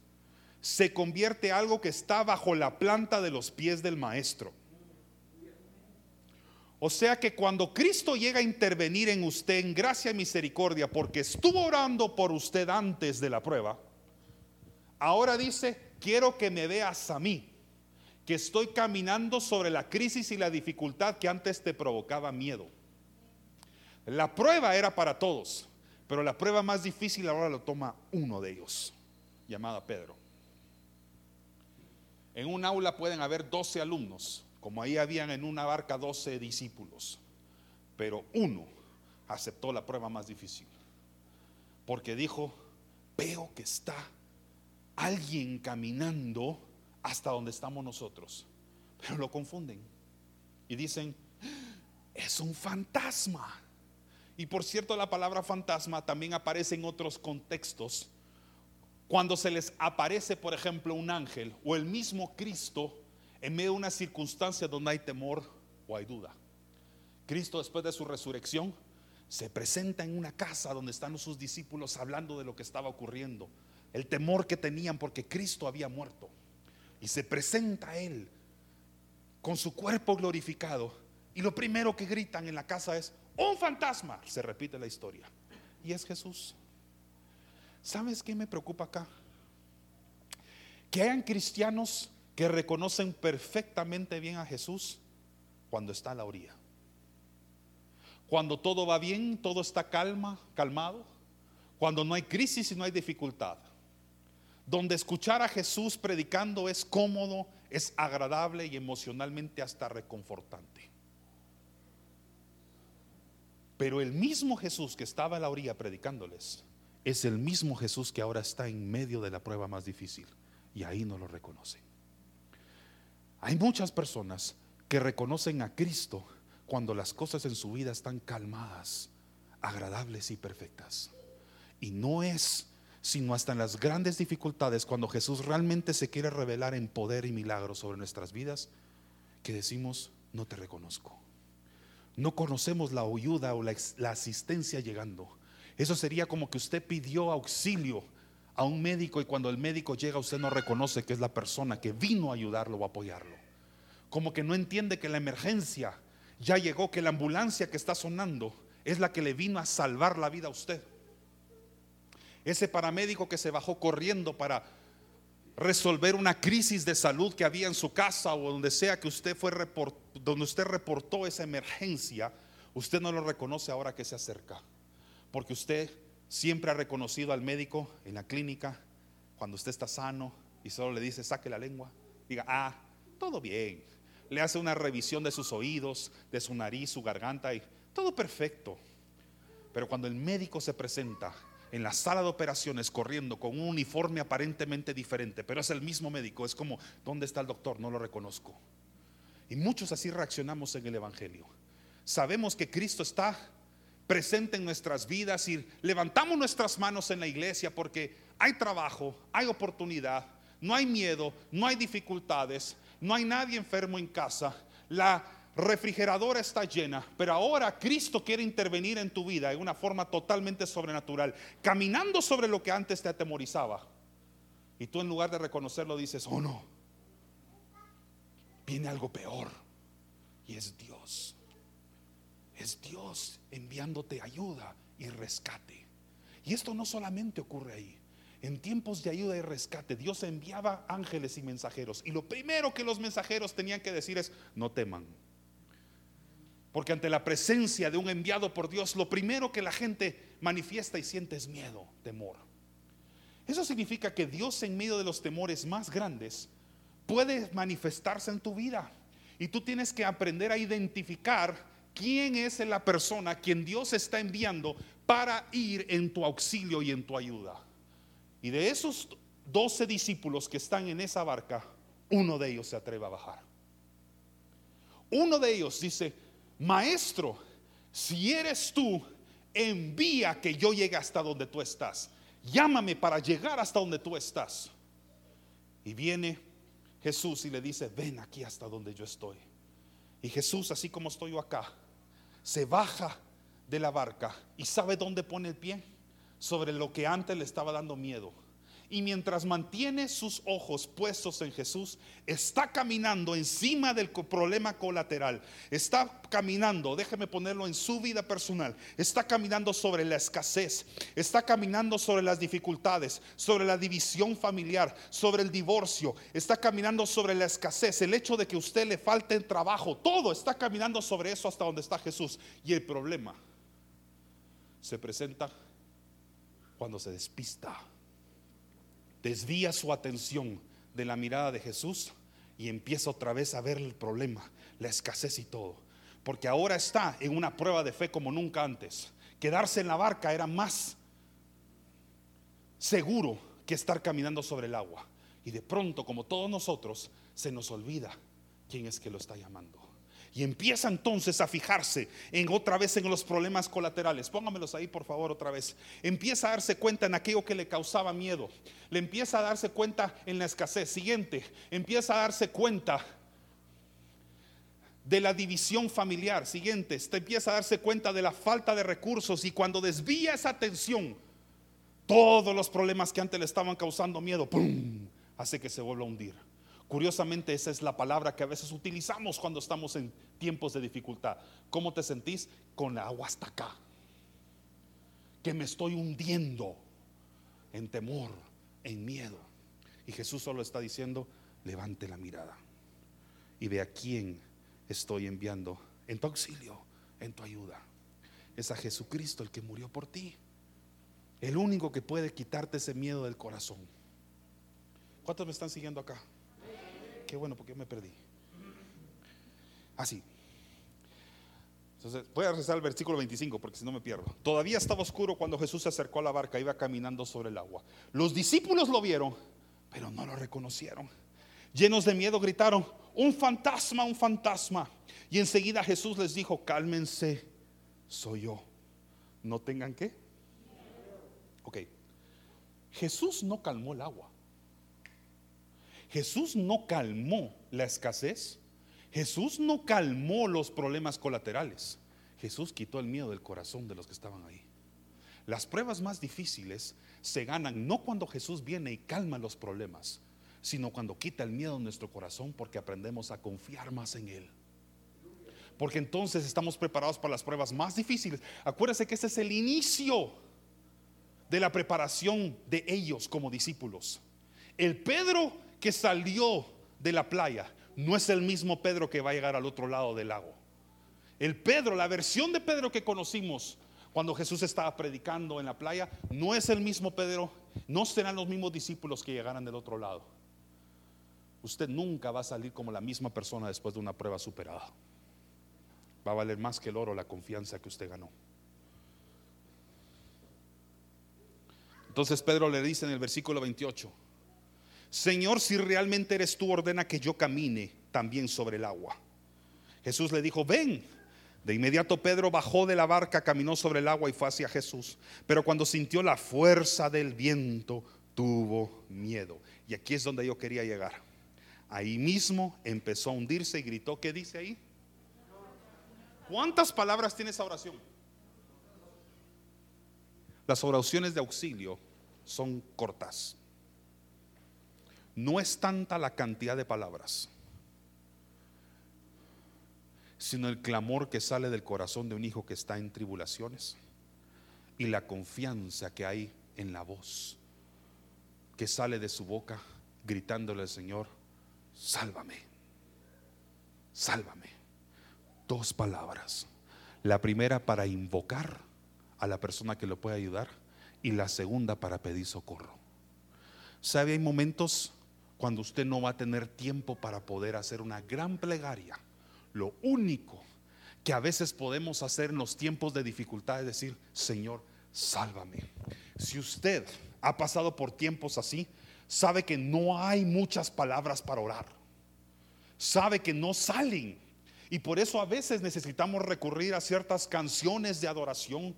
se convierte en algo que está bajo la planta de los pies del maestro. O sea que cuando Cristo llega a intervenir en usted en gracia y misericordia, porque estuvo orando por usted antes de la prueba, ahora dice, quiero que me veas a mí que estoy caminando sobre la crisis y la dificultad que antes te provocaba miedo. La prueba era para todos, pero la prueba más difícil ahora lo toma uno de ellos, llamada Pedro. En un aula pueden haber 12 alumnos, como ahí habían en una barca 12 discípulos, pero uno aceptó la prueba más difícil, porque dijo, veo que está alguien caminando hasta donde estamos nosotros. Pero lo confunden y dicen, es un fantasma. Y por cierto, la palabra fantasma también aparece en otros contextos. Cuando se les aparece, por ejemplo, un ángel o el mismo Cristo en medio de una circunstancia donde hay temor o hay duda. Cristo después de su resurrección se presenta en una casa donde están sus discípulos hablando de lo que estaba ocurriendo, el temor que tenían porque Cristo había muerto y se presenta a Él con su cuerpo glorificado. Y lo primero que gritan en la casa es, un fantasma. Se repite la historia. Y es Jesús. ¿Sabes qué me preocupa acá? Que hayan cristianos que reconocen perfectamente bien a Jesús cuando está a la orilla. Cuando todo va bien, todo está calma, calmado. Cuando no hay crisis y no hay dificultad donde escuchar a Jesús predicando es cómodo, es agradable y emocionalmente hasta reconfortante. Pero el mismo Jesús que estaba a la orilla predicándoles es el mismo Jesús que ahora está en medio de la prueba más difícil y ahí no lo reconocen. Hay muchas personas que reconocen a Cristo cuando las cosas en su vida están calmadas, agradables y perfectas. Y no es sino hasta en las grandes dificultades, cuando Jesús realmente se quiere revelar en poder y milagros sobre nuestras vidas, que decimos, no te reconozco. No conocemos la ayuda o la, la asistencia llegando. Eso sería como que usted pidió auxilio a un médico y cuando el médico llega usted no reconoce que es la persona que vino a ayudarlo o apoyarlo. Como que no entiende que la emergencia ya llegó, que la ambulancia que está sonando es la que le vino a salvar la vida a usted. Ese paramédico que se bajó corriendo para resolver una crisis de salud que había en su casa o donde sea que usted fue donde usted reportó esa emergencia, usted no lo reconoce ahora que se acerca, porque usted siempre ha reconocido al médico en la clínica cuando usted está sano y solo le dice saque la lengua, diga, "Ah, todo bien." Le hace una revisión de sus oídos, de su nariz, su garganta y todo perfecto. Pero cuando el médico se presenta en la sala de operaciones corriendo con un uniforme aparentemente diferente, pero es el mismo médico, es como, ¿dónde está el doctor? No lo reconozco. Y muchos así reaccionamos en el Evangelio. Sabemos que Cristo está presente en nuestras vidas y levantamos nuestras manos en la iglesia porque hay trabajo, hay oportunidad, no hay miedo, no hay dificultades, no hay nadie enfermo en casa. La refrigeradora está llena, pero ahora Cristo quiere intervenir en tu vida de una forma totalmente sobrenatural, caminando sobre lo que antes te atemorizaba. Y tú en lugar de reconocerlo dices, oh no, viene algo peor. Y es Dios. Es Dios enviándote ayuda y rescate. Y esto no solamente ocurre ahí. En tiempos de ayuda y rescate, Dios enviaba ángeles y mensajeros. Y lo primero que los mensajeros tenían que decir es, no teman porque ante la presencia de un enviado por Dios, lo primero que la gente manifiesta y siente es miedo, temor. Eso significa que Dios en medio de los temores más grandes puede manifestarse en tu vida. Y tú tienes que aprender a identificar quién es la persona quien Dios está enviando para ir en tu auxilio y en tu ayuda. Y de esos doce discípulos que están en esa barca, uno de ellos se atreve a bajar. Uno de ellos dice, maestro, si eres tú, envía que yo llegue hasta donde tú estás. Llámame para llegar hasta donde tú estás. Y viene Jesús y le dice, ven aquí hasta donde yo estoy. Y Jesús, así como estoy yo acá, se baja de la barca y sabe dónde pone el pie. Sobre lo que antes le estaba dando miedo y mientras mantiene sus ojos puestos en Jesús, está caminando encima del problema colateral. Está caminando, déjeme ponerlo en su vida personal, está caminando sobre la escasez, está caminando sobre las dificultades, sobre la división familiar, sobre el divorcio, está caminando sobre la escasez, el hecho de que usted le falte el trabajo, todo está caminando sobre eso hasta donde está Jesús. Y el problema se presenta cuando se despista desvía su atención de la mirada de Jesús y empieza otra vez a ver el problema, la escasez y todo. Porque ahora está en una prueba de fe como nunca antes. Quedarse en la barca era más seguro que estar caminando sobre el agua. Y de pronto, como todos nosotros, se nos olvida quién es que lo está llamando. Y empieza entonces a fijarse en otra vez en los problemas colaterales. Póngamelos ahí por favor otra vez. Empieza a darse cuenta en aquello que le causaba miedo. Le empieza a darse cuenta en la escasez. Siguiente, empieza a darse cuenta de la división familiar. Siguiente, este empieza a darse cuenta de la falta de recursos y cuando desvía esa atención, todos los problemas que antes le estaban causando miedo, ¡pum! hace que se vuelva a hundir. Curiosamente, esa es la palabra que a veces utilizamos cuando estamos en tiempos de dificultad. ¿Cómo te sentís? Con la agua hasta acá. Que me estoy hundiendo en temor, en miedo. Y Jesús solo está diciendo, levante la mirada y ve a quién estoy enviando en tu auxilio, en tu ayuda. Es a Jesucristo el que murió por ti. El único que puede quitarte ese miedo del corazón. ¿Cuántos me están siguiendo acá? Qué bueno, porque me perdí. Así. Entonces, voy a rezar el versículo 25 porque si no me pierdo. Todavía estaba oscuro cuando Jesús se acercó a la barca, iba caminando sobre el agua. Los discípulos lo vieron, pero no lo reconocieron. Llenos de miedo gritaron, un fantasma, un fantasma. Y enseguida Jesús les dijo, cálmense, soy yo. No tengan qué. Ok. Jesús no calmó el agua. Jesús no calmó la escasez. Jesús no calmó los problemas colaterales. Jesús quitó el miedo del corazón de los que estaban ahí. Las pruebas más difíciles se ganan no cuando Jesús viene y calma los problemas, sino cuando quita el miedo en nuestro corazón porque aprendemos a confiar más en Él. Porque entonces estamos preparados para las pruebas más difíciles. Acuérdense que este es el inicio de la preparación de ellos como discípulos. El Pedro que salió de la playa no es el mismo Pedro que va a llegar al otro lado del lago. El Pedro, la versión de Pedro que conocimos cuando Jesús estaba predicando en la playa, no es el mismo Pedro, no serán los mismos discípulos que llegarán del otro lado. Usted nunca va a salir como la misma persona después de una prueba superada. Va a valer más que el oro la confianza que usted ganó. Entonces Pedro le dice en el versículo 28, Señor, si realmente eres tú, ordena que yo camine también sobre el agua. Jesús le dijo, ven. De inmediato Pedro bajó de la barca, caminó sobre el agua y fue hacia Jesús. Pero cuando sintió la fuerza del viento, tuvo miedo. Y aquí es donde yo quería llegar. Ahí mismo empezó a hundirse y gritó, ¿qué dice ahí? ¿Cuántas palabras tiene esa oración? Las oraciones de auxilio son cortas. No es tanta la cantidad de palabras sino el clamor que sale del corazón de un hijo que está en tribulaciones y la confianza que hay en la voz que sale de su boca gritándole al Señor, sálvame, sálvame. Dos palabras. La primera para invocar a la persona que lo puede ayudar y la segunda para pedir socorro. ¿Sabe? Hay momentos cuando usted no va a tener tiempo para poder hacer una gran plegaria lo único que a veces podemos hacer en los tiempos de dificultad es decir, Señor, sálvame. Si usted ha pasado por tiempos así, sabe que no hay muchas palabras para orar. Sabe que no salen. Y por eso a veces necesitamos recurrir a ciertas canciones de adoración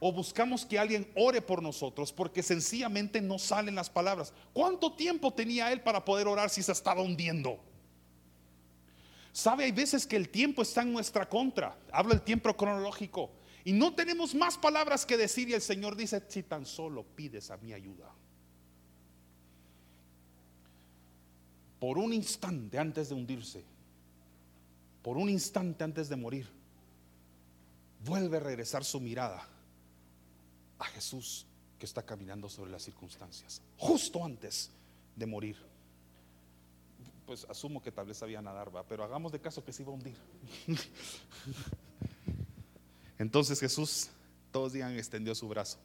o buscamos que alguien ore por nosotros porque sencillamente no salen las palabras. ¿Cuánto tiempo tenía él para poder orar si se estaba hundiendo? Sabe, hay veces que el tiempo está en nuestra contra. Habla el tiempo cronológico. Y no tenemos más palabras que decir y el Señor dice, si tan solo pides a mi ayuda. Por un instante antes de hundirse, por un instante antes de morir, vuelve a regresar su mirada a Jesús que está caminando sobre las circunstancias, justo antes de morir pues asumo que tal vez sabía nadar, ¿va? pero hagamos de caso que se iba a hundir. Entonces Jesús, todos digan, extendió su brazo.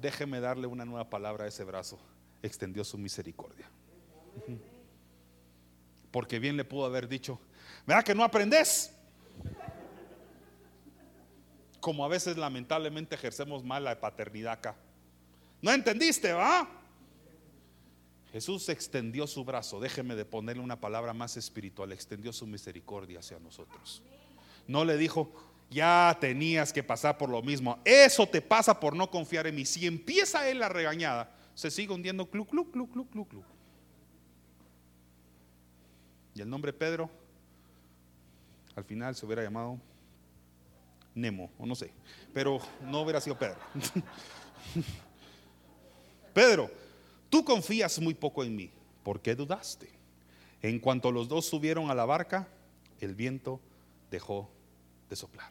Déjeme darle una nueva palabra a ese brazo. Extendió su misericordia. Porque bien le pudo haber dicho, ¿verdad que no aprendes? Como a veces lamentablemente ejercemos mal la paternidad acá. ¿No entendiste, va? Jesús extendió su brazo, déjeme de ponerle una palabra más espiritual, extendió su misericordia hacia nosotros. No le dijo, ya tenías que pasar por lo mismo, eso te pasa por no confiar en mí. Si empieza él la regañada, se sigue hundiendo clu, clu, clu, clu, clu, clu. Y el nombre Pedro, al final se hubiera llamado Nemo, o no sé, pero no hubiera sido Pedro. Pedro, Tú confías muy poco en mí. ¿Por qué dudaste? En cuanto los dos subieron a la barca, el viento dejó de soplar.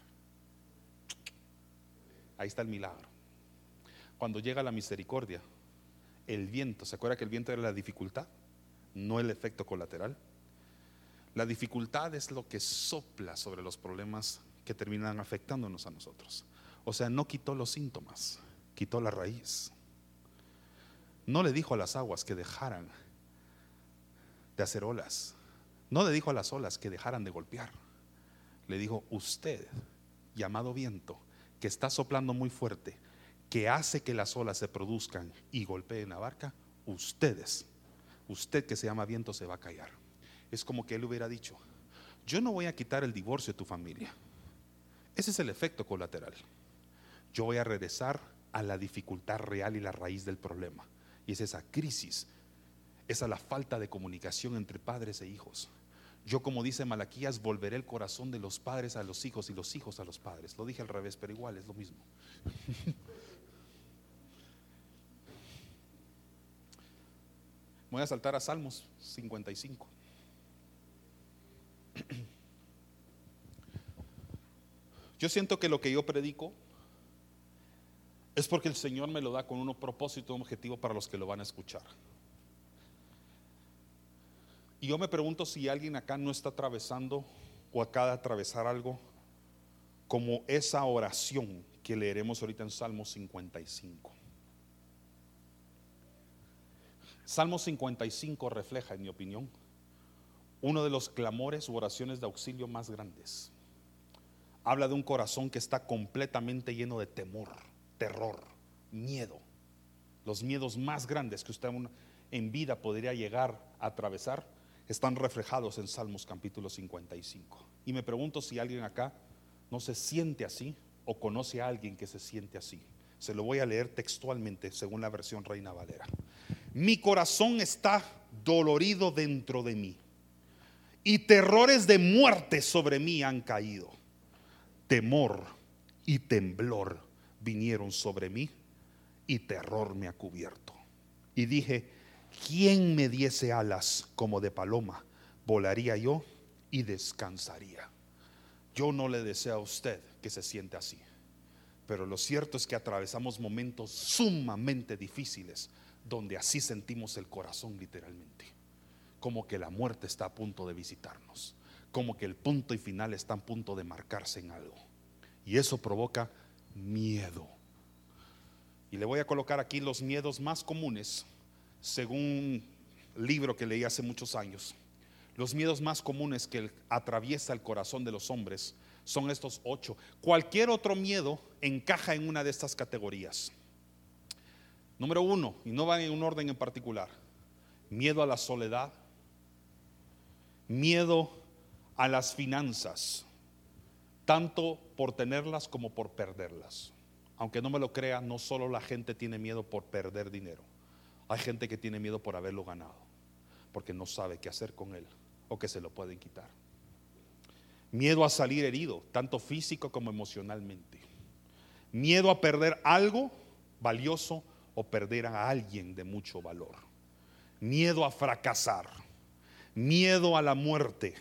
Ahí está el milagro. Cuando llega la misericordia, el viento, ¿se acuerda que el viento era la dificultad? No el efecto colateral. La dificultad es lo que sopla sobre los problemas que terminan afectándonos a nosotros. O sea, no quitó los síntomas, quitó la raíz. No le dijo a las aguas que dejaran de hacer olas. No le dijo a las olas que dejaran de golpear. Le dijo, usted, llamado viento, que está soplando muy fuerte, que hace que las olas se produzcan y golpeen la barca, ustedes usted que se llama viento se va a callar. Es como que él hubiera dicho, yo no voy a quitar el divorcio de tu familia. Ese es el efecto colateral. Yo voy a regresar a la dificultad real y la raíz del problema. Y es esa crisis, esa la falta de comunicación entre padres e hijos. Yo, como dice Malaquías, volveré el corazón de los padres a los hijos y los hijos a los padres. Lo dije al revés, pero igual es lo mismo. Voy a saltar a Salmos 55. Yo siento que lo que yo predico es porque el Señor me lo da con un propósito, un objetivo para los que lo van a escuchar. Y yo me pregunto si alguien acá no está atravesando o acaba de atravesar algo como esa oración que leeremos ahorita en Salmo 55. Salmo 55 refleja, en mi opinión, uno de los clamores u oraciones de auxilio más grandes. Habla de un corazón que está completamente lleno de temor, terror, miedo. Los miedos más grandes que usted en vida podría llegar a atravesar están reflejados en Salmos capítulo 55. Y me pregunto si alguien acá no se siente así o conoce a alguien que se siente así. Se lo voy a leer textualmente según la versión Reina Valera. Mi corazón está dolorido dentro de mí y terrores de muerte sobre mí han caído. Temor y temblor vinieron sobre mí y terror me ha cubierto. Y dije, ¿quién me diese alas como de paloma? Volaría yo y descansaría. Yo no le deseo a usted que se siente así, pero lo cierto es que atravesamos momentos sumamente difíciles donde así sentimos el corazón literalmente, como que la muerte está a punto de visitarnos, como que el punto y final está a punto de marcarse en algo. Y eso provoca miedo. Y le voy a colocar aquí los miedos más comunes, según un libro que leí hace muchos años. Los miedos más comunes que atraviesa el corazón de los hombres son estos ocho. Cualquier otro miedo encaja en una de estas categorías. Número uno, y no va en un orden en particular, miedo a la soledad, miedo a las finanzas, tanto por tenerlas como por perderlas. Aunque no me lo crea, no solo la gente tiene miedo por perder dinero, hay gente que tiene miedo por haberlo ganado, porque no sabe qué hacer con él o que se lo pueden quitar. Miedo a salir herido, tanto físico como emocionalmente. Miedo a perder algo valioso o perder a alguien de mucho valor. Miedo a fracasar, miedo a la muerte,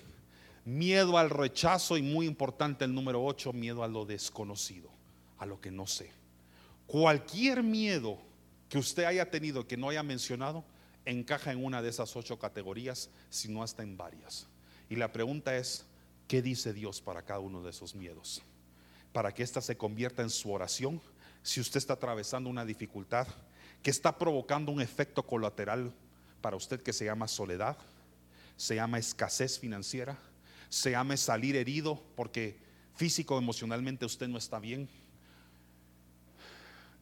miedo al rechazo y muy importante el número 8, miedo a lo desconocido, a lo que no sé. Cualquier miedo que usted haya tenido que no haya mencionado encaja en una de esas ocho categorías, si no hasta en varias. Y la pregunta es, ¿qué dice Dios para cada uno de esos miedos? Para que ésta se convierta en su oración. Si usted está atravesando una dificultad, que está provocando un efecto colateral para usted que se llama soledad, se llama escasez financiera, se llama salir herido porque físico emocionalmente usted no está bien.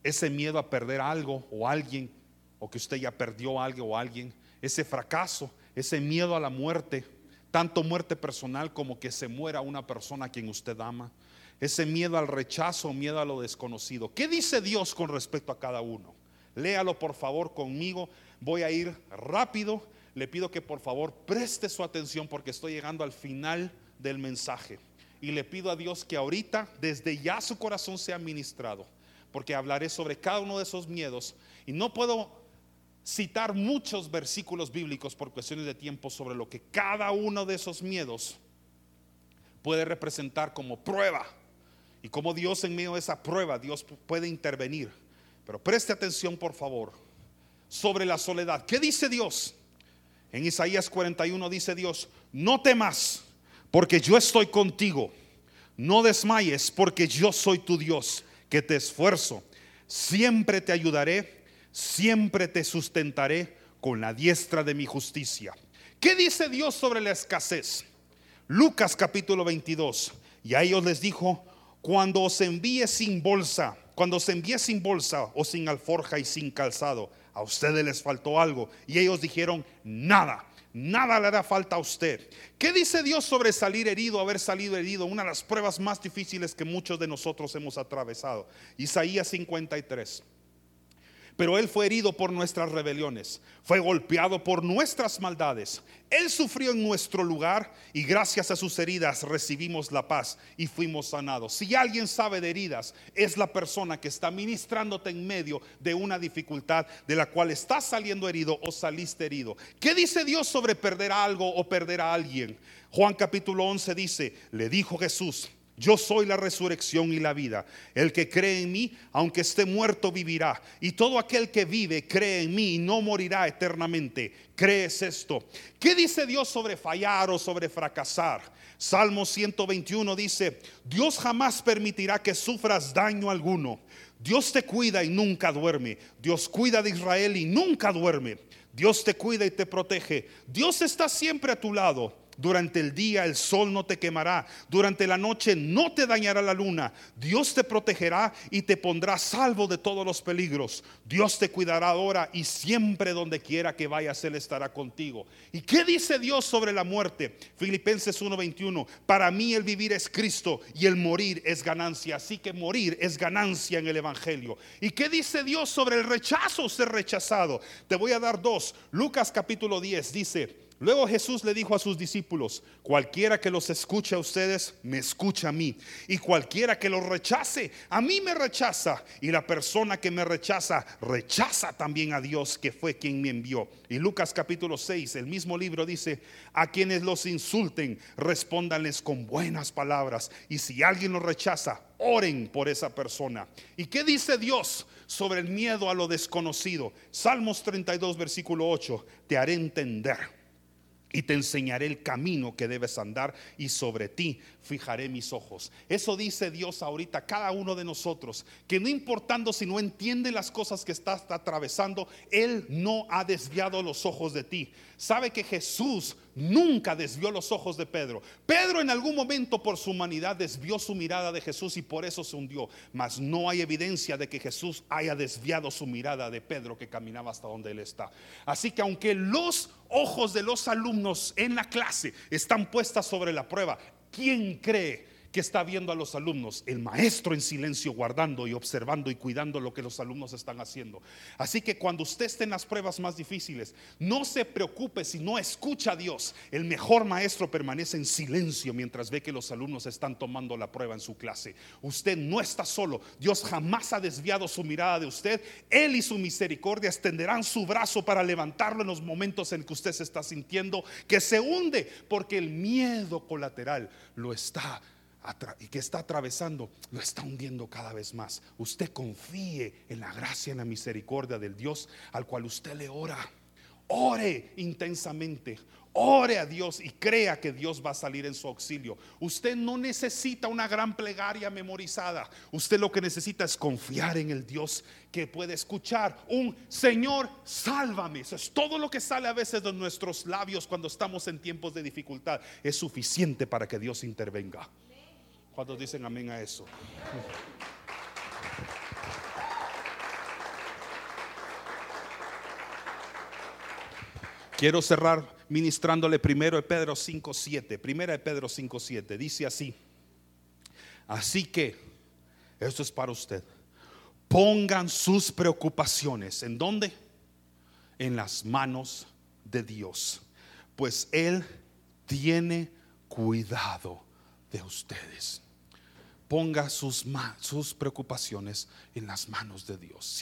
Ese miedo a perder algo o alguien, o que usted ya perdió algo o alguien, ese fracaso, ese miedo a la muerte, tanto muerte personal como que se muera una persona a quien usted ama, ese miedo al rechazo, miedo a lo desconocido. ¿Qué dice Dios con respecto a cada uno? Léalo por favor conmigo. Voy a ir rápido. Le pido que por favor preste su atención porque estoy llegando al final del mensaje. Y le pido a Dios que ahorita, desde ya su corazón sea ministrado. Porque hablaré sobre cada uno de esos miedos. Y no puedo citar muchos versículos bíblicos por cuestiones de tiempo sobre lo que cada uno de esos miedos puede representar como prueba. Y como Dios en medio de esa prueba, Dios puede intervenir pero preste atención, por favor, sobre la soledad. ¿Qué dice Dios? En Isaías 41 dice Dios, no temas, porque yo estoy contigo. No desmayes, porque yo soy tu Dios, que te esfuerzo. Siempre te ayudaré, siempre te sustentaré con la diestra de mi justicia. ¿Qué dice Dios sobre la escasez? Lucas capítulo 22. Y a ellos les dijo, cuando os envíe sin bolsa, cuando se envíe sin bolsa o sin alforja y sin calzado, a ustedes les faltó algo. Y ellos dijeron, nada. Nada le hará falta a usted. ¿Qué dice Dios sobre salir herido, haber salido herido? Una de las pruebas más difíciles que muchos de nosotros hemos atravesado. Isaías 53. Pero Él fue herido por nuestras rebeliones, fue golpeado por nuestras maldades. Él sufrió en nuestro lugar y gracias a sus heridas recibimos la paz y fuimos sanados. Si alguien sabe de heridas, es la persona que está ministrándote en medio de una dificultad de la cual estás saliendo herido o saliste herido. ¿Qué dice Dios sobre perder algo o perder a alguien? Juan capítulo 11 dice, le dijo Jesús, yo soy la resurrección y la vida. El que cree en mí, aunque esté muerto, vivirá. Y todo aquel que vive, cree en mí y no morirá eternamente. ¿Crees esto? ¿Qué dice Dios sobre fallar o sobre fracasar? Salmo 121 dice, Dios jamás permitirá que sufras daño alguno. Dios te cuida y nunca duerme. Dios cuida de Israel y nunca duerme. Dios te cuida y te protege. Dios está siempre a tu lado. Durante el día el sol no te quemará, durante la noche no te dañará la luna. Dios te protegerá y te pondrá salvo de todos los peligros. Dios te cuidará ahora y siempre donde quiera que vayas Él estará contigo. ¿Y qué dice Dios sobre la muerte? Filipenses 1:21. Para mí el vivir es Cristo y el morir es ganancia. Así que morir es ganancia en el Evangelio. ¿Y qué dice Dios sobre el rechazo, ser rechazado? Te voy a dar dos. Lucas capítulo 10 dice. Luego Jesús le dijo a sus discípulos, cualquiera que los escuche a ustedes, me escucha a mí. Y cualquiera que los rechace, a mí me rechaza. Y la persona que me rechaza, rechaza también a Dios que fue quien me envió. Y Lucas capítulo 6, el mismo libro dice, a quienes los insulten, respóndanles con buenas palabras. Y si alguien los rechaza, oren por esa persona. ¿Y qué dice Dios sobre el miedo a lo desconocido? Salmos 32, versículo 8, te haré entender y te enseñaré el camino que debes andar y sobre ti fijaré mis ojos. Eso dice Dios ahorita cada uno de nosotros, que no importando si no entiende las cosas que estás atravesando, Él no ha desviado los ojos de ti. Sabe que Jesús nunca desvió los ojos de Pedro. Pedro en algún momento por su humanidad desvió su mirada de Jesús y por eso se hundió. Mas no hay evidencia de que Jesús haya desviado su mirada de Pedro que caminaba hasta donde él está. Así que aunque los ojos de los alumnos en la clase están puestas sobre la prueba, ¿quién cree? Que está viendo a los alumnos, el maestro en silencio guardando y observando y cuidando lo que los alumnos están haciendo. Así que cuando usted esté en las pruebas más difíciles, no se preocupe si no escucha a Dios. El mejor maestro permanece en silencio mientras ve que los alumnos están tomando la prueba en su clase. Usted no está solo. Dios jamás ha desviado su mirada de usted. Él y su misericordia extenderán su brazo para levantarlo en los momentos en que usted se está sintiendo que se hunde porque el miedo colateral lo está y que está atravesando, lo está hundiendo cada vez más. Usted confíe en la gracia, en la misericordia del Dios al cual usted le ora. Ore intensamente, ore a Dios y crea que Dios va a salir en su auxilio. Usted no necesita una gran plegaria memorizada. Usted lo que necesita es confiar en el Dios que puede escuchar un Señor, sálvame. Eso es todo lo que sale a veces de nuestros labios cuando estamos en tiempos de dificultad. Es suficiente para que Dios intervenga. ¿Cuántos dicen amén a eso? Quiero cerrar ministrándole primero de Pedro 5.7. Primera de Pedro 5.7. Dice así. Así que, esto es para usted. Pongan sus preocupaciones. ¿En dónde? En las manos de Dios. Pues Él tiene cuidado de ustedes ponga sus, sus preocupaciones en las manos de Dios.